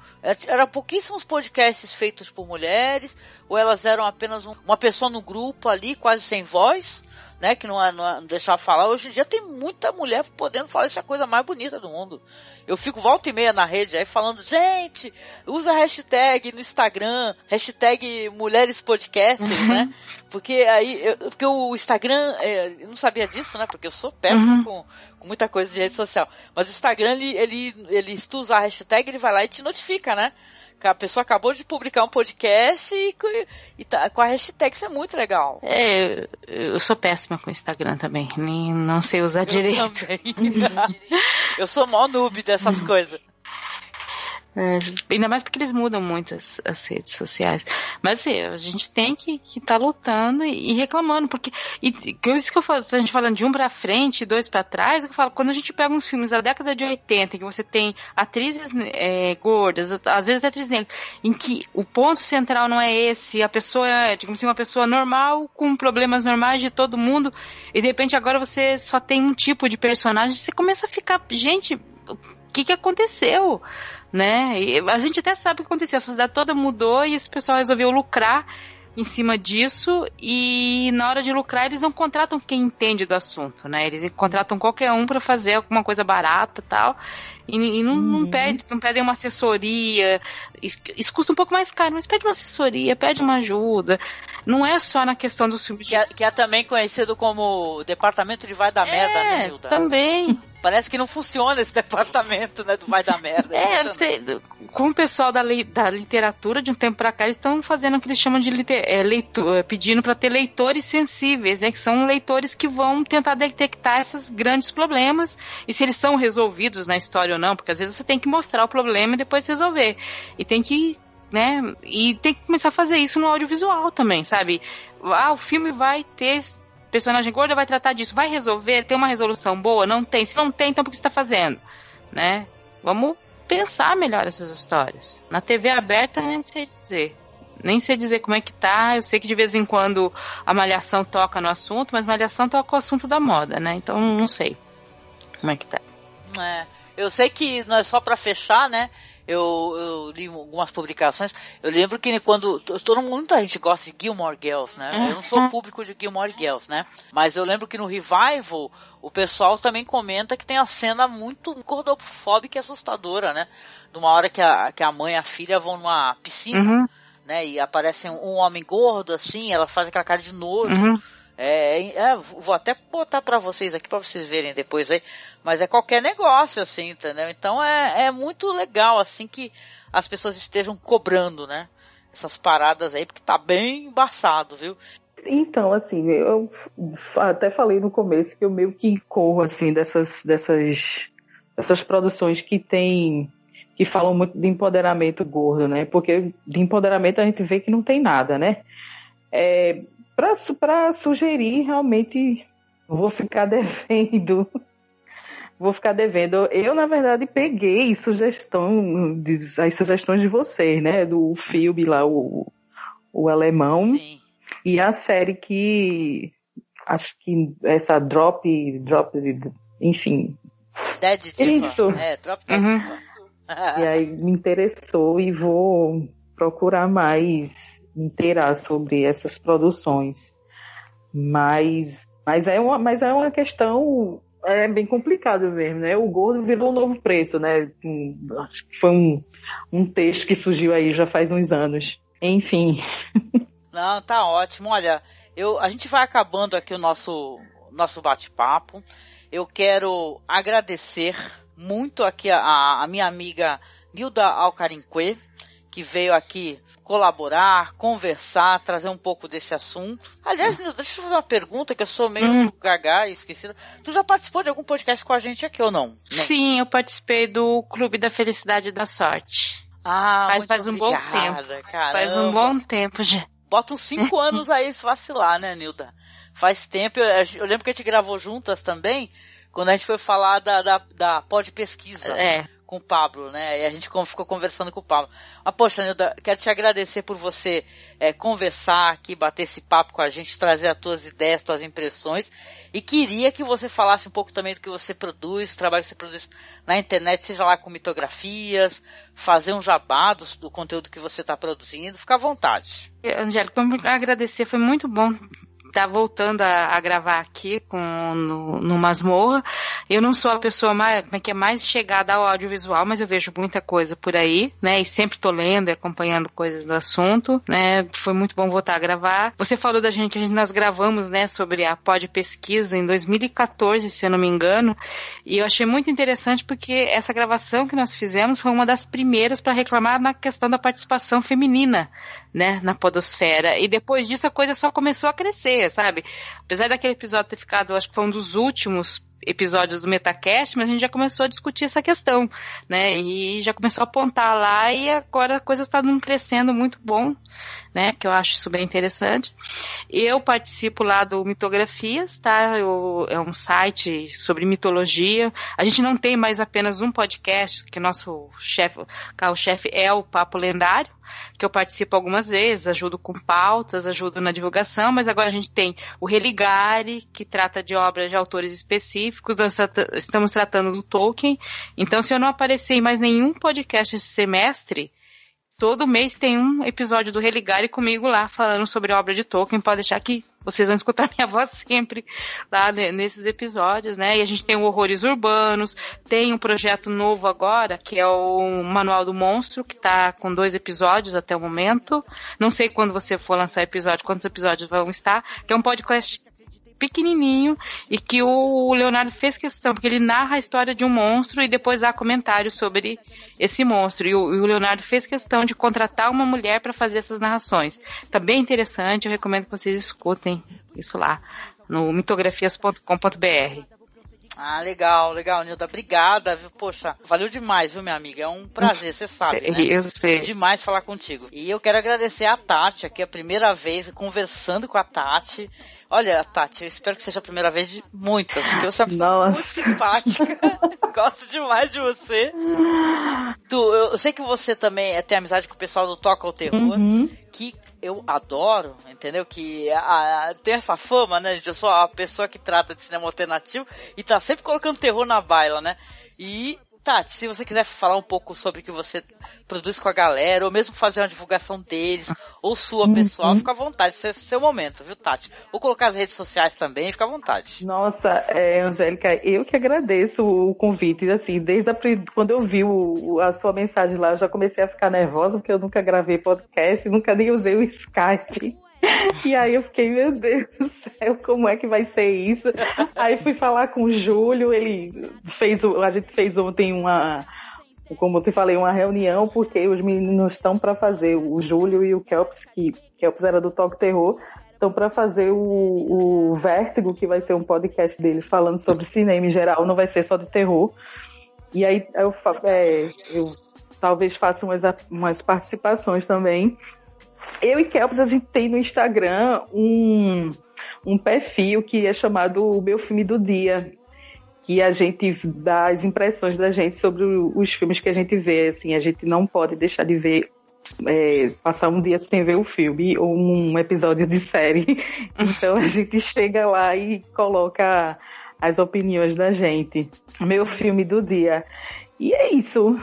Eram pouquíssimos podcasts feitos por mulheres, ou elas eram apenas um, uma pessoa no grupo ali, quase sem voz, né? Que não, não, não deixava falar. Hoje em dia tem muita mulher podendo falar isso é a coisa mais bonita do mundo. Eu fico volta e meia na rede aí falando, gente, usa hashtag no Instagram, hashtag mulheres podcasters, uhum. né? Porque aí, eu, porque o Instagram, é, eu não sabia disso, né? Porque eu sou péssimo uhum. com, com, muita coisa de rede social. Mas o Instagram, ele, ele, ele, se tu usar a hashtag, ele vai lá e te notifica, né? A pessoa acabou de publicar um podcast e, e tá, com a hashtag, isso é muito legal. É, eu sou péssima com o Instagram também, nem não sei usar eu direito. Também. eu sou mó noob dessas coisas. É, ainda mais porque eles mudam muito as, as redes sociais. Mas assim, a gente tem que estar tá lutando e, e, reclamando, porque e, isso que eu falo, a gente falando de um para frente, dois para trás, eu falo, quando a gente pega uns filmes da década de 80, que você tem atrizes é, gordas, às vezes até atrizes negras, em que o ponto central não é esse, a pessoa é, digamos assim, uma pessoa normal, com problemas normais de todo mundo, e de repente agora você só tem um tipo de personagem, você começa a ficar, gente, o que, que aconteceu? Né? E a gente até sabe o que aconteceu, a sociedade toda mudou e esse pessoal resolveu lucrar em cima disso e na hora de lucrar eles não contratam quem entende do assunto, né? Eles contratam qualquer um para fazer alguma coisa barata tal e, e não, uhum. não, pede, não pedem uma assessoria. Isso, isso, custa um pouco mais caro, mas pede uma assessoria, pede uma ajuda. Não é só na questão dos filmes. Que, é, que é também conhecido como Departamento de Vai da é, Merda, né, Hilda? Também. Parece que não funciona esse departamento, né, do vai da merda. É, eu sei, com o pessoal da, da literatura, de um tempo pra cá, eles estão fazendo o que eles chamam de liter, é, leitor, é, pedindo para ter leitores sensíveis, né, que são leitores que vão tentar detectar esses grandes problemas e se eles são resolvidos na história ou não, porque às vezes você tem que mostrar o problema e depois resolver. E tem que né? E tem que começar a fazer isso no audiovisual também, sabe? Ah, o filme vai ter personagem gorda, vai tratar disso, vai resolver, tem uma resolução boa? Não tem. Se não tem, então por que você está fazendo? Né? Vamos pensar melhor essas histórias. Na TV aberta, nem sei dizer. Nem sei dizer como é que tá. Eu sei que de vez em quando a Malhação toca no assunto, mas Malhação toca o assunto da moda, né? Então não sei como é que tá. É. Eu sei que não é só para fechar, né? Eu, eu, li algumas publicações. Eu lembro que quando todo muita gente gosta de Gilmore Girls, né? Eu não sou público de Gilmore Girls, né? Mas eu lembro que no revival o pessoal também comenta que tem a cena muito gordofóbica e assustadora, né? De uma hora que a, que a mãe e a filha vão numa piscina, uhum. né? E aparece um, um, homem gordo assim, ela faz aquela cara de nojo. Uhum. É, é, vou até botar para vocês aqui para vocês verem depois aí. Mas é qualquer negócio, assim, entendeu? Então é, é muito legal, assim, que as pessoas estejam cobrando, né? Essas paradas aí, porque tá bem embaçado, viu? Então, assim, eu até falei no começo que eu meio que corro, assim, dessas, dessas, dessas produções que tem, que falam muito de empoderamento gordo, né? Porque de empoderamento a gente vê que não tem nada, né? É, para sugerir, realmente vou ficar devendo. Vou ficar devendo. Eu, na verdade, peguei sugestão, as sugestões de vocês, né? Do filme lá, o, o alemão. Sim. E a série que acho que essa Drop, Drop, enfim. Dead Isso. É, Drop Dead uhum. E aí me interessou e vou procurar mais inteirar sobre essas produções. Mas, mas, é, uma, mas é uma questão é bem complicado mesmo, né? O gordo virou o novo preto, né? Acho que foi um, um texto que surgiu aí já faz uns anos. Enfim. Não, tá ótimo. Olha, eu, a gente vai acabando aqui o nosso, nosso bate-papo. Eu quero agradecer muito aqui a, a minha amiga Nilda Alcarinque, que veio aqui colaborar, conversar, trazer um pouco desse assunto. Aliás, Nilda, deixa eu fazer uma pergunta que eu sou meio hum. gaga e esquecida. Tu já participou de algum podcast com a gente aqui ou não? Sim, eu participei do Clube da Felicidade e da Sorte. Ah, faz, faz um obrigada, bom tempo. Caramba. Faz um bom tempo já. bota uns cinco anos aí se vacilar, né, Nilda? Faz tempo, eu, eu, lembro que a gente gravou juntas também, quando a gente foi falar da, da, da pod pesquisa. É com o Pablo, né? E a gente ficou conversando com o Pablo. Mas, poxa, Nilda, quero te agradecer por você é, conversar aqui, bater esse papo com a gente, trazer as tuas ideias, tuas impressões. E queria que você falasse um pouco também do que você produz, o trabalho que você produz na internet, seja lá com mitografias, fazer um jabá do, do conteúdo que você está produzindo. Fica à vontade. Angélica, agradecer, foi muito bom tá voltando a, a, gravar aqui com no, no Masmorra. Eu não sou a pessoa mais, é que é mais chegada ao audiovisual, mas eu vejo muita coisa por aí, né? E sempre tô lendo e acompanhando coisas do assunto, né? Foi muito bom voltar a gravar. Você falou da gente, a gente nós gravamos, né, sobre a Pod Pesquisa em 2014, se eu não me engano, e eu achei muito interessante porque essa gravação que nós fizemos foi uma das primeiras para reclamar na questão da participação feminina, né, na podosfera. E depois disso a coisa só começou a crescer, sabe? Apesar daquele episódio ter ficado, acho que foi um dos últimos episódios do Metacast, mas a gente já começou a discutir essa questão, né? E já começou a apontar lá e agora a coisa está crescendo muito bom, né? Que eu acho isso bem interessante. Eu participo lá do Mitografias, tá? Eu, é um site sobre mitologia. A gente não tem mais apenas um podcast, que nosso chefe, carro-chefe é o Papo Lendário, que eu participo algumas vezes, ajudo com pautas, ajudo na divulgação, mas agora a gente tem o Religare, que trata de obras de autores específicos, nós estamos tratando do Tolkien. Então, se eu não aparecer em mais nenhum podcast esse semestre, todo mês tem um episódio do Religare comigo lá falando sobre a obra de Tolkien. Pode deixar que vocês vão escutar minha voz sempre lá nesses episódios, né? E a gente tem o Horrores Urbanos, tem um projeto novo agora, que é o Manual do Monstro, que tá com dois episódios até o momento. Não sei quando você for lançar episódio, quantos episódios vão estar, que é um podcast pequenininho e que o Leonardo fez questão, porque ele narra a história de um monstro e depois dá comentários sobre esse monstro. E o, e o Leonardo fez questão de contratar uma mulher para fazer essas narrações. Tá bem interessante, eu recomendo que vocês escutem isso lá no mitografias.com.br. Ah, legal, legal, Nilda. Obrigada, viu? Poxa, valeu demais, viu, minha amiga? É um prazer, você sabe, sei, né? Eu sei. Demais falar contigo. E eu quero agradecer a Tati, aqui é a primeira vez conversando com a Tati. Olha, Tati, eu espero que seja a primeira vez de muitas, porque você é muito simpática. Gosto demais de você. Tu, eu sei que você também é, tem amizade com o pessoal do Toca ao Terror, uhum. que eu adoro, entendeu? Que a, a, tem essa fama, né? Eu sou a pessoa que trata de cinema alternativo e tá sempre colocando terror na baila, né? E Tati, se você quiser falar um pouco sobre o que você produz com a galera, ou mesmo fazer uma divulgação deles, ou sua uhum. pessoal, fica à vontade. Esse é seu momento, viu, Tati? Ou colocar as redes sociais também, fica à vontade. Nossa, é, Angélica, eu que agradeço o convite. Assim, desde a, quando eu vi o, a sua mensagem lá, eu já comecei a ficar nervosa, porque eu nunca gravei podcast, nunca nem usei o Skype. E aí eu fiquei, meu Deus do céu, como é que vai ser isso? Aí fui falar com o Júlio, ele fez, a gente fez ontem uma, como eu te falei, uma reunião, porque os meninos estão para fazer, o Júlio e o Kelps, que Kelps era do Toque Terror, estão para fazer o, o Vértigo, que vai ser um podcast deles falando sobre cinema em geral, não vai ser só de terror. E aí eu, é, eu talvez faça umas, umas participações também. Eu e Kelps, a gente tem no Instagram um, um perfil que é chamado O Meu Filme do Dia, que a gente dá as impressões da gente sobre os filmes que a gente vê. Assim, a gente não pode deixar de ver, é, passar um dia sem ver o filme ou um episódio de série. Então a gente chega lá e coloca as opiniões da gente. Meu filme do dia. E é isso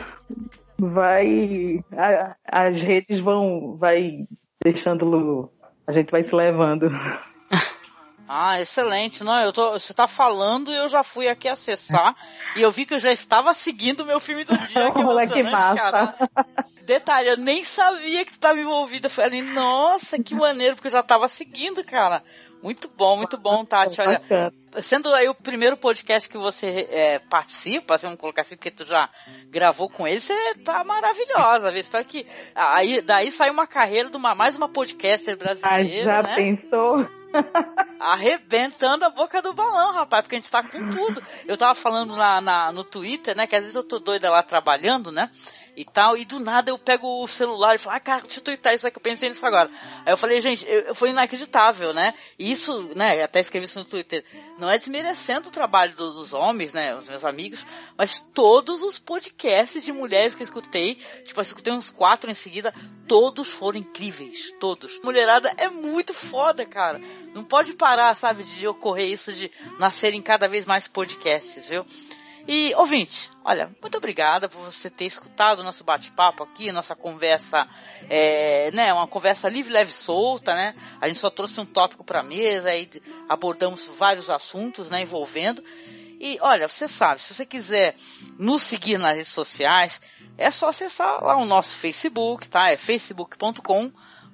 vai a, as redes vão vai deixando a gente vai se levando. Ah, excelente. Não, eu tô, você tá falando e eu já fui aqui acessar e eu vi que eu já estava seguindo o meu filme do dia, que Olha que massa. cara. Detalhe, eu nem sabia que tu estava envolvida. Falei, nossa, que maneiro, porque eu já estava seguindo, cara. Muito bom, muito bom, Tati. Olha, sendo aí o primeiro podcast que você é, participa, assim, vamos colocar assim, porque tu já gravou com ele, você tá maravilhosa. Viu? Espero que aí, daí sai uma carreira de uma, mais uma podcaster brasileira. Ah, já né? pensou? Arrebentando a boca do balão, rapaz, porque a gente tá com tudo. Eu tava falando na, na, no Twitter, né, que às vezes eu tô doida lá trabalhando, né? E tal, e do nada eu pego o celular e falo, ah, cara, deixa eu twittar isso aí que eu pensei nisso agora. Aí eu falei, gente, eu, foi inacreditável, né? E isso, né, até escrevi isso no Twitter, não é desmerecendo o trabalho do, dos homens, né, os meus amigos, mas todos os podcasts de mulheres que eu escutei, tipo, eu escutei uns quatro em seguida, todos foram incríveis, todos. Mulherada é muito foda, cara. Não pode parar, sabe, de ocorrer isso de nascerem cada vez mais podcasts, viu? E, ouvinte, olha, muito obrigada por você ter escutado o nosso bate-papo aqui, nossa conversa, é, né, uma conversa livre, leve, solta, né? A gente só trouxe um tópico para mesa e abordamos vários assuntos, né, envolvendo. E, olha, você sabe, se você quiser nos seguir nas redes sociais, é só acessar lá o nosso Facebook, tá? É facebook.com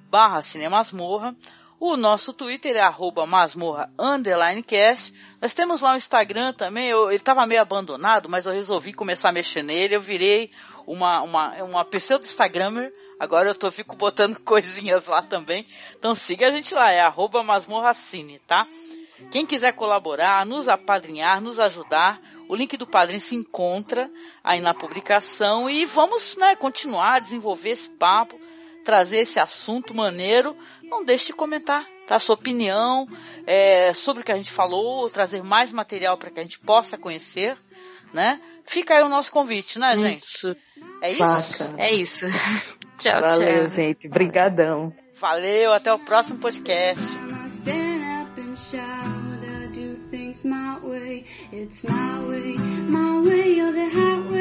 barra cinemasmorra o nosso Twitter é arroba. Nós temos lá o Instagram também. Eu, ele estava meio abandonado, mas eu resolvi começar a mexer nele. Eu virei uma, uma, uma pseudo Instagrammer. Agora eu tô, fico botando coisinhas lá também. Então siga a gente lá, é arroba masmorracine, tá? Quem quiser colaborar, nos apadrinhar, nos ajudar, o link do padrinho se encontra aí na publicação e vamos né, continuar a desenvolver esse papo, trazer esse assunto maneiro não deixe de comentar tá? sua opinião é, sobre o que a gente falou, trazer mais material para que a gente possa conhecer, né? Fica aí o nosso convite, né, gente? Isso. É isso? Faca. É isso. tchau, Valeu, tchau. gente. Brigadão. Valeu, até o próximo podcast. It's my way, my way or the highway.